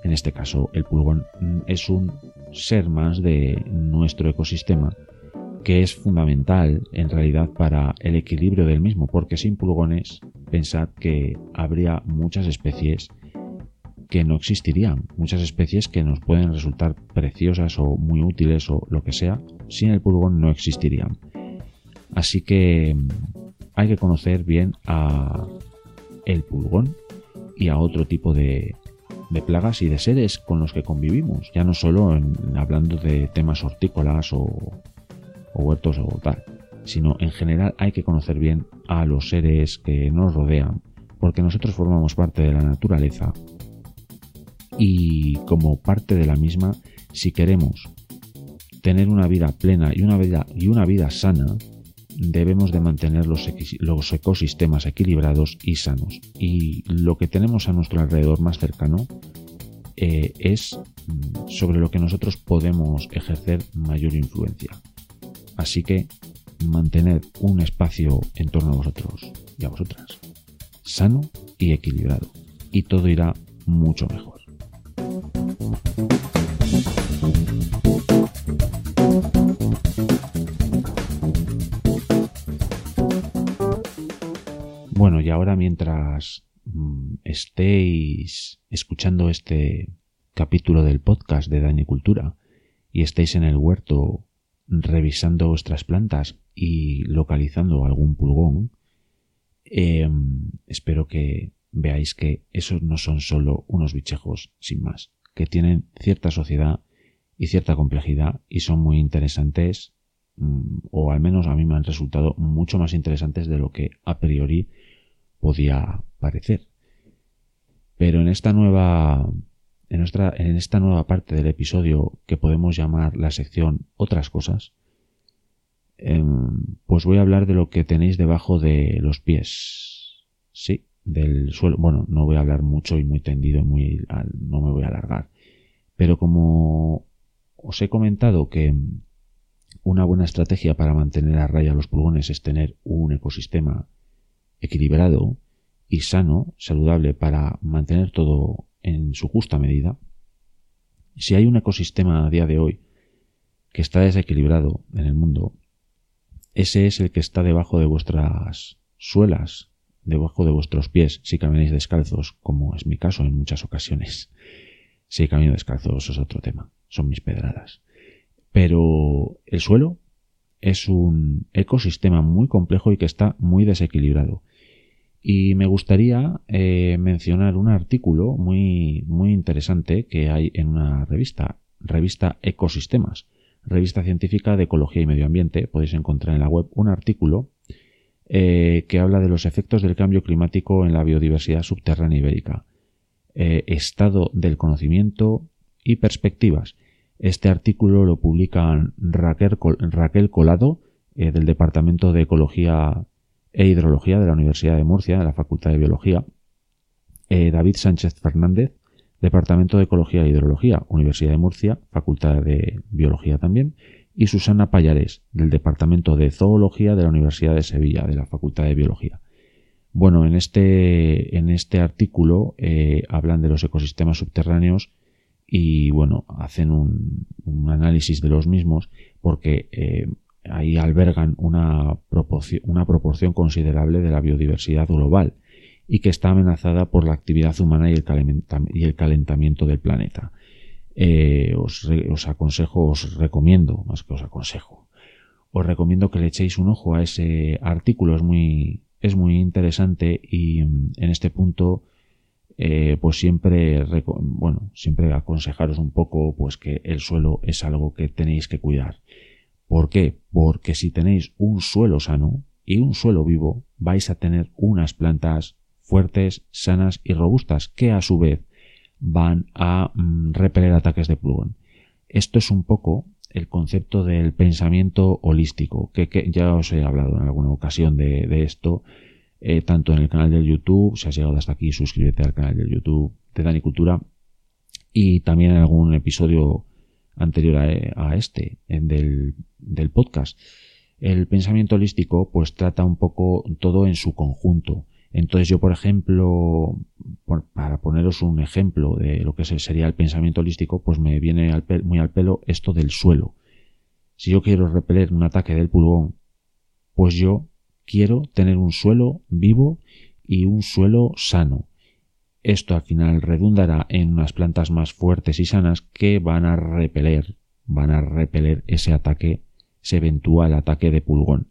En este caso, el pulgón mm, es un ser más de nuestro ecosistema que es fundamental en realidad para el equilibrio del mismo, porque sin pulgones pensad que habría muchas especies que no existirían, muchas especies que nos pueden resultar preciosas o muy útiles o lo que sea, sin el pulgón no existirían. Así que mm, hay que conocer bien a el pulgón y a otro tipo de, de plagas y de seres con los que convivimos, ya no solo en, hablando de temas hortícolas o, o huertos o tal, sino en general hay que conocer bien a los seres que nos rodean, porque nosotros formamos parte de la naturaleza y como parte de la misma, si queremos tener una vida plena y una vida, y una vida sana, debemos de mantener los, ecosistemas equilibrados y sanos. Y lo que tenemos a nuestro alrededor más cercano eh, es mm, sobre lo que nosotros podemos ejercer mayor influencia. Así que mantener un espacio en torno a vosotros y a vosotras sano y equilibrado. Y todo irá mucho mejor. Ahora mientras mm, estéis escuchando este capítulo del podcast de Dani Cultura y estéis en el huerto revisando vuestras plantas y localizando algún pulgón, em, espero que veáis que esos no son solo unos bichejos sin más, que tienen cierta sociedad y cierta complejidad y son muy interesantes mm, o al menos a mí me han resultado mucho más interesantes de lo que a priori podía parecer. Pero en esta nueva en, nuestra, en esta nueva parte del episodio que podemos llamar la sección otras cosas, em, pues voy a hablar de lo que tenéis debajo de los pies. Sí, del suelo. Bueno, no voy a hablar mucho y muy tendido y muy, no me voy a alargar. Pero como os he comentado que una buena estrategia para mantener a raya los pulgones es tener un ecosistema equilibrado y sano, saludable para mantener todo en su justa medida. Si hay un ecosistema a día de hoy que está desequilibrado en el mundo, ese es el que está debajo de vuestras suelas, debajo de vuestros pies, si camináis descalzos, como es mi caso en muchas ocasiones. Si camino descalzo, eso es otro tema, son mis pedradas. Pero el suelo es un ecosistema muy complejo y que está muy desequilibrado. Y me gustaría eh, mencionar un artículo muy, muy interesante que hay en una revista, revista Ecosistemas, revista científica de ecología y medio ambiente. Podéis encontrar en la web un artículo eh, que habla de los efectos del cambio climático en la biodiversidad subterránea ibérica, eh, estado del conocimiento y perspectivas. Este artículo lo publica Raquel, Raquel Colado del Departamento de Ecología e Hidrología de la Universidad de Murcia, de la Facultad de Biología, eh, David Sánchez Fernández, Departamento de Ecología e Hidrología, Universidad de Murcia, Facultad de Biología también, y Susana Payares, del Departamento de Zoología de la Universidad de Sevilla, de la Facultad de Biología. Bueno, en este, en este artículo eh, hablan de los ecosistemas subterráneos y bueno, hacen un, análisis de los mismos porque eh, ahí albergan una proporción, una proporción considerable de la biodiversidad global y que está amenazada por la actividad humana y el, calentamiento del planeta. Eh, os, os, aconsejo, os recomiendo, más que os aconsejo, os recomiendo que le echéis un ojo a ese artículo, es muy, es muy interesante y mm, en este punto eh, pues siempre, bueno, siempre aconsejaros un poco pues que el suelo es algo que tenéis que cuidar ¿Por qué? Porque si tenéis un suelo sano y un suelo vivo, vais a tener unas plantas fuertes, sanas y robustas que a su vez van a mm, repeler ataques de pulgón. Esto es un poco el concepto del pensamiento holístico, que, ya os he hablado en alguna ocasión de, esto, eh, tanto en el canal del YouTube, si has llegado hasta aquí, suscríbete al canal del YouTube de Dani Cultura, y también en algún episodio anterior a, este, del, del podcast. El pensamiento holístico pues trata un poco todo en su conjunto. Entonces yo, por ejemplo, para poneros un ejemplo de lo que sería el pensamiento holístico, pues me viene muy al pelo esto del suelo. si yo quiero repeler un ataque del pulgón, pues yo quiero tener un suelo vivo y un suelo sano. Esto al final redundará en unas plantas más fuertes y sanas que van a repeler, van a repeler ese ataque, ese eventual ataque de pulgón.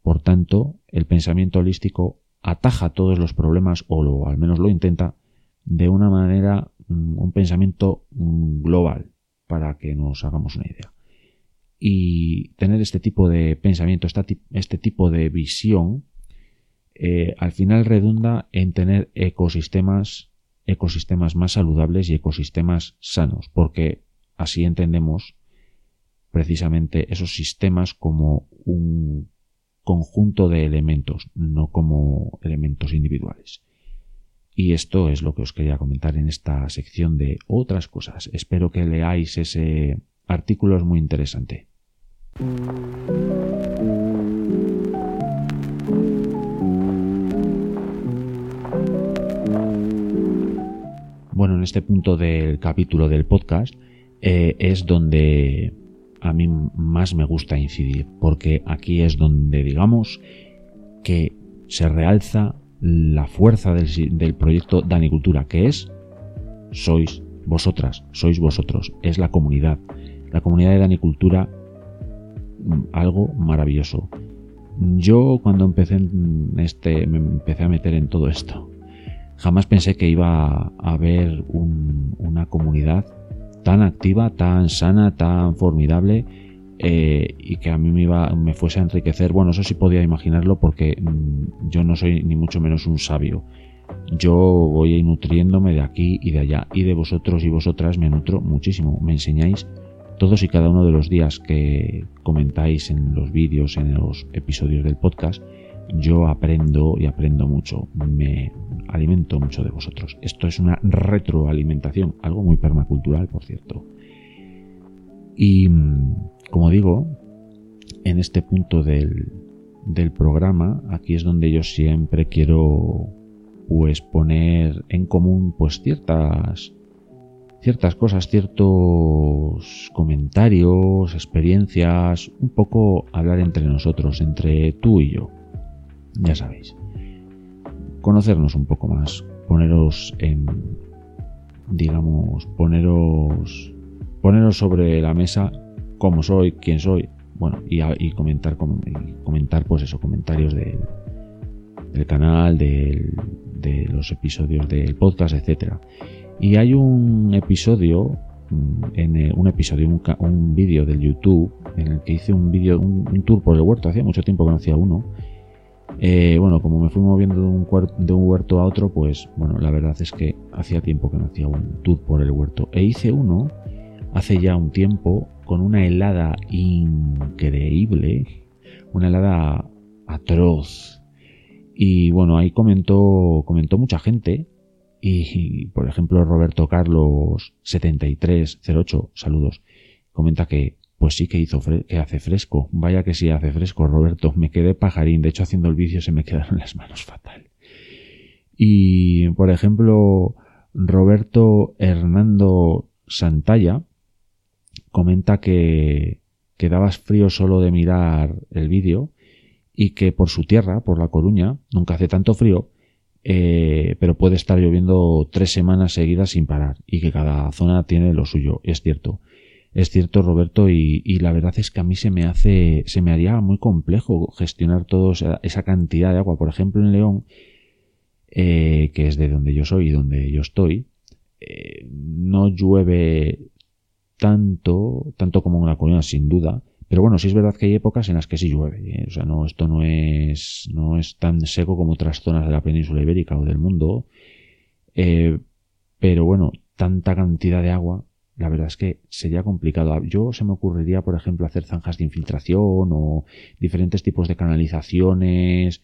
Por tanto, el pensamiento holístico ataja todos los problemas, o al menos lo intenta, de una manera, mm, un pensamiento mm, global, para que nos hagamos una idea. Y tener este tipo de pensamiento, este tipo de visión, eh, al final redunda en tener ecosistemas, ecosistemas más saludables y ecosistemas sanos, porque así entendemos precisamente esos sistemas como un conjunto de elementos, no como elementos individuales. Y esto es lo que os quería comentar en esta sección de otras cosas. Espero que leáis ese artículo, es muy interesante. Bueno, en este punto del capítulo del podcast eh, es donde a mí más me gusta incidir, porque aquí es donde digamos que se realza la fuerza del, proyecto Danicultura, que es sois vosotras, sois vosotros, es la comunidad. La comunidad de Danicultura, mm, algo maravilloso. Yo cuando empecé en este, me empecé a meter en todo esto, jamás pensé que iba a haber una comunidad tan activa, tan sana, tan formidable eh, y que a mí me, iba, me fuese a enriquecer. Bueno, eso sí podía imaginarlo porque mm, yo no soy ni mucho menos un sabio. Yo voy nutriéndome de aquí y de allá y de vosotros y vosotras me nutro muchísimo. Me enseñáis todos y cada uno de los días que comentáis en los vídeos, en los episodios del podcast yo aprendo y aprendo mucho, me alimento mucho de vosotros. Esto es una retroalimentación, algo muy permacultural, por cierto. Y como digo, en este punto del, del programa, aquí es donde yo siempre quiero pues poner en común pues ciertas ciertas cosas, ciertos comentarios, experiencias, un poco hablar entre nosotros, entre tú y yo ya sabéis. Conocernos un poco más, poneros en, digamos, poneros, poneros sobre la mesa cómo soy, quién soy, bueno, y, comentar, comentar, pues eso, comentarios del, canal, de los episodios del podcast, etcétera. Y hay un episodio, mm, en un episodio, un, vídeo del YouTube en el que hice un vídeo, un, un, tour por el huerto. Hacía mucho tiempo que no hacía uno eh, bueno, como me fui moviendo de un, huerto a otro, pues bueno, la verdad es que hacía tiempo que no hacía un tour por el huerto. E hice uno hace ya un tiempo con una helada increíble, una helada atroz. Y bueno, ahí comentó, comentó mucha gente. Y, por ejemplo, Roberto Carlos 7308, saludos, comenta que pues sí que hizo que hace fresco. Vaya que sí hace fresco, Roberto. Me quedé pajarín. De hecho, haciendo el vídeo se me quedaron las manos fatal. Y, por ejemplo, Roberto Hernando Santalla comenta que quedabas frío solo de mirar el vídeo y que por su tierra, por La Coruña, nunca hace tanto frío, eh, pero puede estar lloviendo tres semanas seguidas sin parar y que cada zona tiene lo suyo. Es cierto. Es cierto, Roberto, y, la verdad es que a mí se me hace, se me haría muy complejo gestionar toda esa cantidad de agua. Por ejemplo, en León, eh, que es de donde yo soy y donde yo estoy, eh, no llueve tanto, tanto como en la comunidad, sin duda. Pero bueno, sí es verdad que hay épocas en las que sí llueve. ¿eh? O sea, no, esto no es, no es tan seco como otras zonas de la península ibérica o del mundo. pero bueno, tanta cantidad de agua la verdad es que sería complicado. Yo se me ocurriría, por ejemplo, hacer zanjas de infiltración o diferentes tipos de canalizaciones,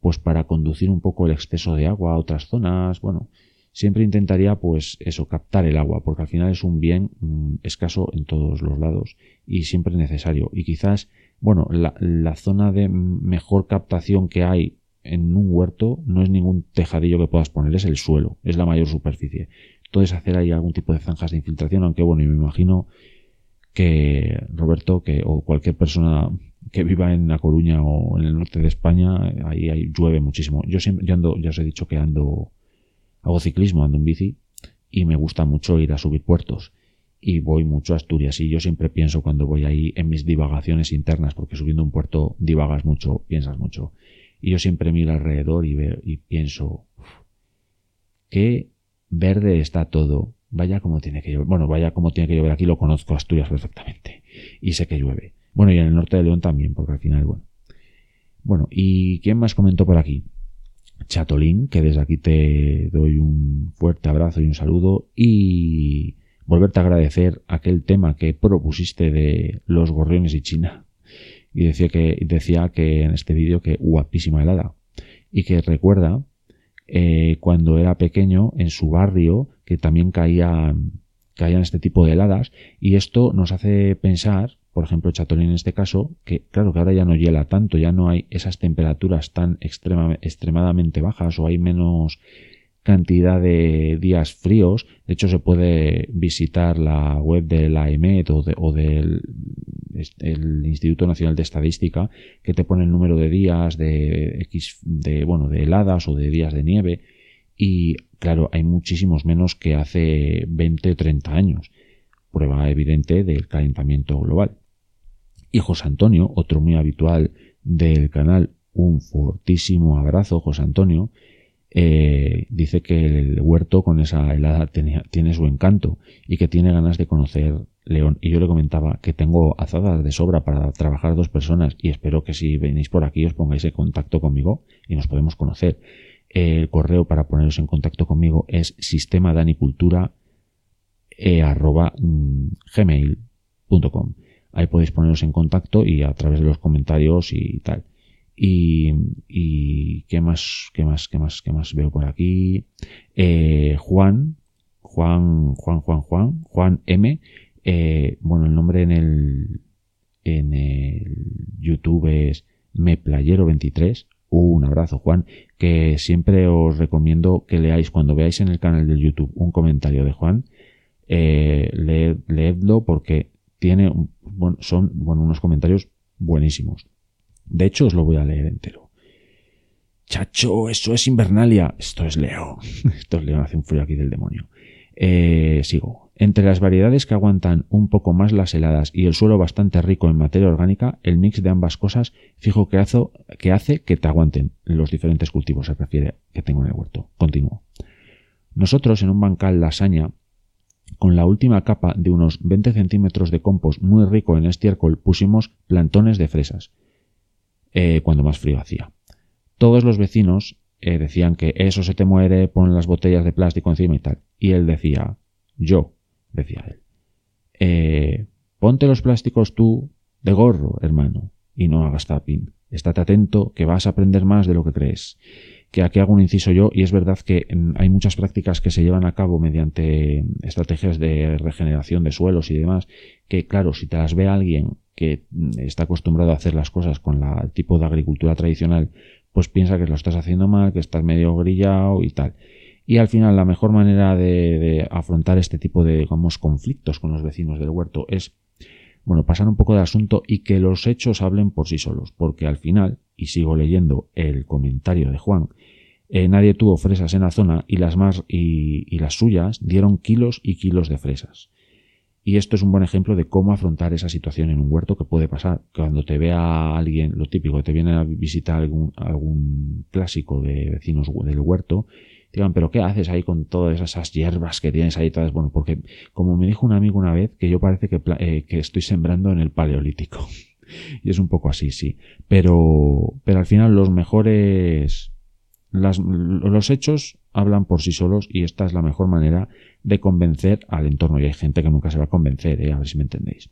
pues para conducir un poco el exceso de agua a otras zonas. Bueno, siempre intentaría, pues eso, captar el agua, porque al final es un bien mm, escaso en todos los lados y siempre necesario. Y quizás, bueno, la, la zona de mejor captación que hay en un huerto no es ningún tejadillo que puedas poner, es el suelo, es la mayor superficie puedes hacer ahí algún tipo de zanjas de infiltración, aunque bueno, y me imagino que Roberto, que o cualquier persona que viva en La Coruña o en el norte de España, ahí, ahí llueve muchísimo. Yo siempre, yo ando, ya os he dicho que ando, hago ciclismo, ando en bici y me gusta mucho ir a subir puertos y voy mucho a Asturias y yo siempre pienso cuando voy ahí en mis divagaciones internas porque subiendo un puerto divagas mucho, piensas mucho y yo siempre miro alrededor y veo y pienso qué verde está todo vaya como tiene que llover. Bueno vaya como tiene que llover. Aquí lo conozco Asturias perfectamente. Y sé que llueve. Bueno y en el norte de León también porque al final bueno. Bueno y quién más comentó por aquí Chatolín que desde aquí te doy un fuerte abrazo y un saludo. Y volverte a agradecer aquel tema que propusiste de los gorriones y China. Y decía que, decía que en este vídeo que guapísima helada. Y que recuerda eh, cuando era pequeño en su barrio que también caían, caían este tipo de heladas. Y esto nos hace pensar, por ejemplo, Chatolín en este caso, que claro que ahora ya no hiela tanto, ya no hay esas temperaturas tan extremadamente bajas o hay menos cantidad de días fríos. De hecho, se puede visitar la web de la EMET o, del Instituto Nacional de Estadística que te pone el número de días de X, de, bueno, de heladas o de días de nieve. Y claro, hay muchísimos menos que hace 20 o 30 años. Prueba evidente del calentamiento global. Y José Antonio, otro muy habitual del canal, un fortísimo abrazo, José Antonio, eh, dice que el huerto con esa helada tiene su encanto y que tiene ganas de conocer León. Y yo le comentaba que tengo azadas de sobra para trabajar dos personas y espero que si venís por aquí os pongáis en contacto conmigo y nos podemos conocer. El correo para poneros en contacto conmigo es sistema danicultura e mm, gmail.com. Ahí podéis poneros en contacto y a través de los comentarios y tal. Y, y qué más, qué más, qué más, qué más veo por aquí. Eh, Juan, Juan, Juan, Juan, Juan, Juan M. Eh, bueno, el nombre en el, en el YouTube es meplayero23. Un abrazo, Juan, que siempre os recomiendo que leáis cuando veáis en el canal del YouTube un comentario de Juan, eh, leedlo porque tiene, bueno, son, bueno, unos comentarios buenísimos. De hecho, os lo voy a leer entero. Chacho, eso es Invernalia. Esto es Leo. Esto es Leo, hace un frío aquí del demonio. Eh, sigo. Entre las variedades que aguantan un poco más las heladas y el suelo bastante rico en materia orgánica, el mix de ambas cosas fijo que, que, hace que te aguanten los diferentes cultivos, se refiere que tengo en el huerto. Continúo. Nosotros en un bancal lasaña, con la última capa de unos 20 centímetros de compost muy rico en estiércol, pusimos plantones de fresas. Eh, cuando más frío hacía. Todos los vecinos eh, decían que eso se te muere, pon las botellas de plástico encima y tal. Y él decía, yo, decía él, eh, ponte los plásticos tú de gorro, hermano, y no hagas tapping. Estate atento que vas a aprender más de lo que crees. Que aquí hago un inciso yo, y es verdad que mm, hay muchas prácticas que se llevan a cabo mediante estrategias de regeneración de suelos y demás, que claro, si te las ve alguien que está acostumbrado a hacer las cosas con el tipo de agricultura tradicional, pues piensa que lo estás haciendo mal, que estás medio grillado y tal. Y al final la mejor manera de, afrontar este tipo de conflictos con los vecinos del huerto es bueno, pasar un poco de asunto y que los hechos hablen por sí solos, porque al final, y sigo leyendo el comentario de Juan, eh, nadie tuvo fresas en la zona y las más y las suyas dieron kilos y kilos de fresas. Y esto es un buen ejemplo de cómo afrontar esa situación en un huerto que puede pasar. Cuando te vea alguien, lo típico, te viene a visitar algún, algún clásico de vecinos del huerto, digan, pero ¿qué haces ahí con todas esas hierbas que tienes ahí? Todas? Bueno, porque como me dijo un amigo una vez, que yo parece que, eh, estoy sembrando en el paleolítico. y es un poco así, sí. Pero, pero al final los mejores, las, los hechos hablan por sí solos y esta es la mejor manera de convencer al entorno. Y hay gente que nunca se va a convencer, ¿eh? a ver si me entendéis.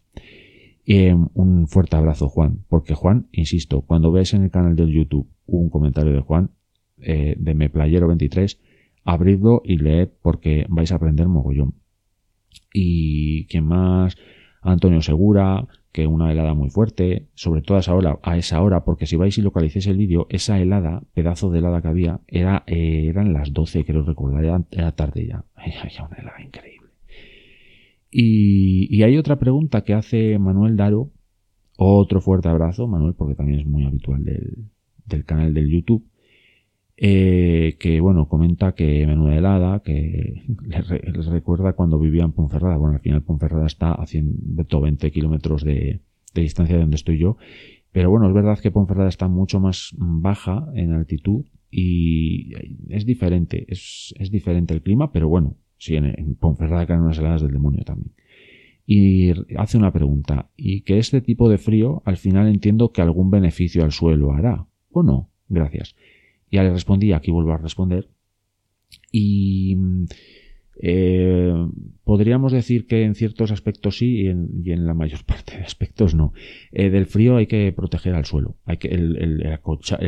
Em, un fuerte abrazo, Juan, porque Juan, insisto, cuando veáis en el canal del YouTube un comentario de Juan, eh, de Meplayero23, abridlo y leed porque vais a aprender mogollón. Y quien más, Antonio Segura, que una helada muy fuerte, sobre todo a esa hora, a esa hora porque si vais y localizáis el vídeo, esa helada, pedazo de helada que había, era, eh, eran las 12, creo recordar, era, tarde ya. Una helada increíble. Y, hay otra pregunta que hace Manuel Daro. Otro fuerte abrazo, Manuel, porque también es muy habitual del, canal del YouTube. Eh, que bueno, comenta que menuda helada, que les, recuerda cuando vivía en Ponferrada. Bueno, al final Ponferrada está a 120 kilómetros de, distancia de donde estoy yo. Pero bueno, es verdad que Ponferrada está mucho más baja en altitud y es diferente, es, es diferente el clima, pero bueno, sí, en, Ponferrada caen unas heladas del demonio también. Y hace una pregunta, y que este tipo de frío al final entiendo que algún beneficio al suelo hará, ¿o no? Gracias. Ya le respondí, aquí vuelvo a responder. Y eh, podríamos decir que en ciertos aspectos sí y en, la mayor parte de aspectos no. Eh, del frío hay que proteger al suelo. Hay que el, el,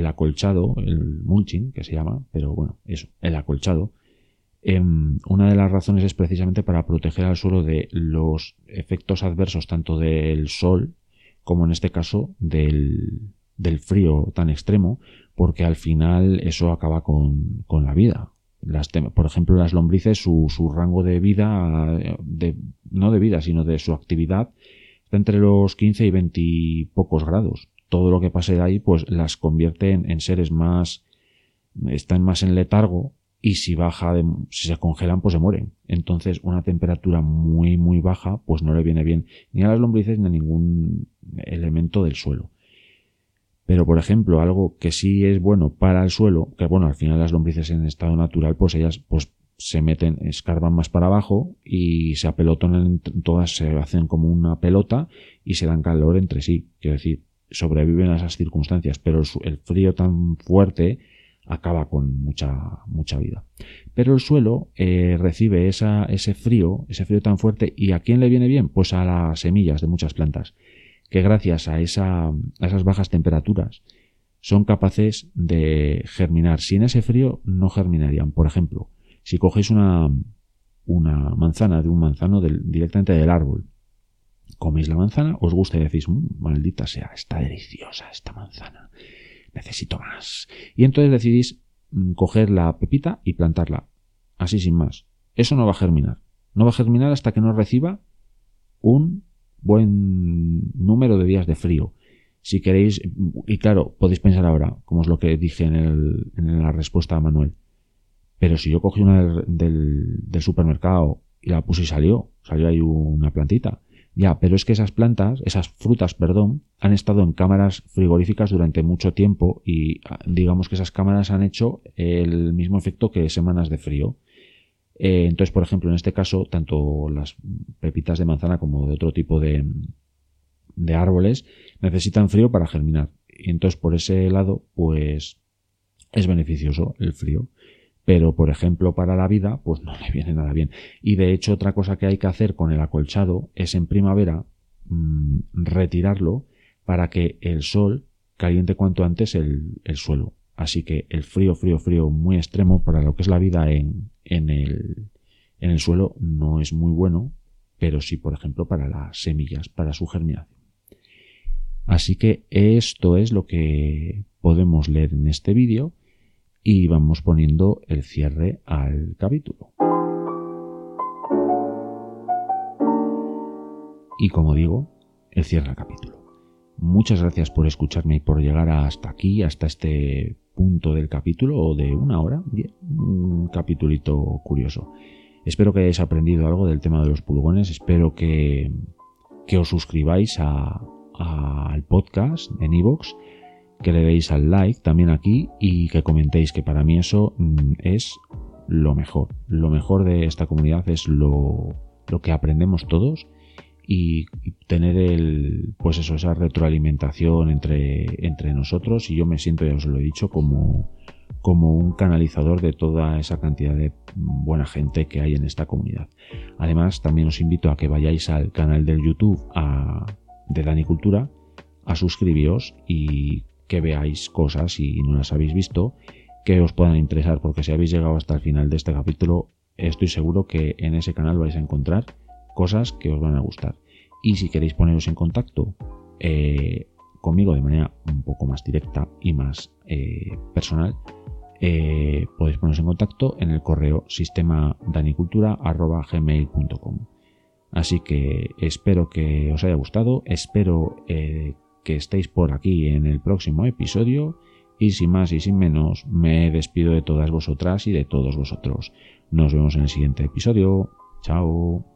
acolchado, el mulching que se llama, pero bueno, eso, el acolchado. Em, una de las razones es precisamente para proteger al suelo de los efectos adversos tanto del sol como en este caso del, del frío tan extremo, porque al final eso acaba con, con la vida por ejemplo, las lombrices, su, su rango de vida, de, no de vida, sino de su actividad, está entre los 15 y 20 y pocos grados. Todo lo que pase de ahí, pues las convierte en, seres más, están más en letargo y si baja, si se congelan, pues se mueren. Entonces, una temperatura muy, muy baja, pues no le viene bien ni a las lombrices ni a ningún elemento del suelo. Pero, por ejemplo, algo que sí es bueno para el suelo, que bueno, al final las lombrices en estado natural, pues ellas pues se meten, escarban más para abajo y se apelotonan, todas se hacen como una pelota y se dan calor entre sí. Quiero decir, sobreviven a esas circunstancias, pero el, frío tan fuerte acaba con mucha, mucha vida. Pero el suelo eh, recibe ese frío, ese frío tan fuerte, ¿y a quién le viene bien? Pues a las semillas de muchas plantas que gracias a, esa, a esas bajas temperaturas son capaces de germinar. Sin ese frío no germinarían. Por ejemplo, si cogéis una, una manzana de un manzano directamente del árbol, coméis la manzana, os gusta y decís, mm, maldita sea, está deliciosa esta manzana, necesito más. Y entonces decidís mm, coger la pepita y plantarla, así sin más. Eso no va a germinar. No va a germinar hasta que no reciba un buen número de días de frío. Si queréis, y claro, podéis pensar ahora, como es lo que dije en, el, en la respuesta a Manuel, pero si yo cogí una del, del, supermercado y la puse y salió, salió ahí una plantita. Ya, pero es que esas plantas, esas frutas, perdón, han estado en cámaras frigoríficas durante mucho tiempo y digamos que esas cámaras han hecho el mismo efecto que semanas de frío. Eh, entonces, por ejemplo, en este caso, tanto las pepitas de manzana como de otro tipo de, de árboles necesitan frío para germinar. Y entonces, por ese lado, pues es beneficioso el frío. Pero, por ejemplo, para la vida, pues no le viene nada bien. Y de hecho, otra cosa que hay que hacer con el acolchado es en primavera mm, retirarlo para que el sol caliente cuanto antes el, el suelo. Así que el frío, frío, frío muy extremo para lo que es la vida en, en, el, en el suelo no es muy bueno, pero sí, por ejemplo, para las semillas, para su germinación. Así que esto es lo que podemos leer en este vídeo y vamos poniendo el cierre al capítulo. Y como digo, el cierre al capítulo. Muchas gracias por escucharme y por llegar hasta aquí, hasta este punto del capítulo o de una hora. un capítulito curioso. Espero que hayáis aprendido algo del tema de los pulgones. Espero que, que os suscribáis al podcast en iVoox, que le deis al like también aquí y que comentéis que para mí eso mm, es lo mejor. Lo mejor de esta comunidad es lo, lo que aprendemos todos y, tener el pues eso esa retroalimentación entre entre nosotros y yo me siento ya os lo he dicho como como un canalizador de toda esa cantidad de buena gente que hay en esta comunidad. Además, también os invito a que vayáis al canal del YouTube de Dani Cultura, a suscribiros y que veáis cosas si no las habéis visto que os puedan interesar, porque si habéis llegado hasta el final de este capítulo, estoy seguro que en ese canal vais a encontrar cosas que os van a gustar. Y si queréis poneros en contacto eh, conmigo de manera un poco más directa y más eh, personal, eh, podéis poneros en contacto en el correo sistema danicultura.gmail.com. Así que espero que os haya gustado, espero que estéis por aquí en el próximo episodio y sin más y sin menos me despido de todas vosotras y de todos vosotros. Nos vemos en el siguiente episodio. Chao.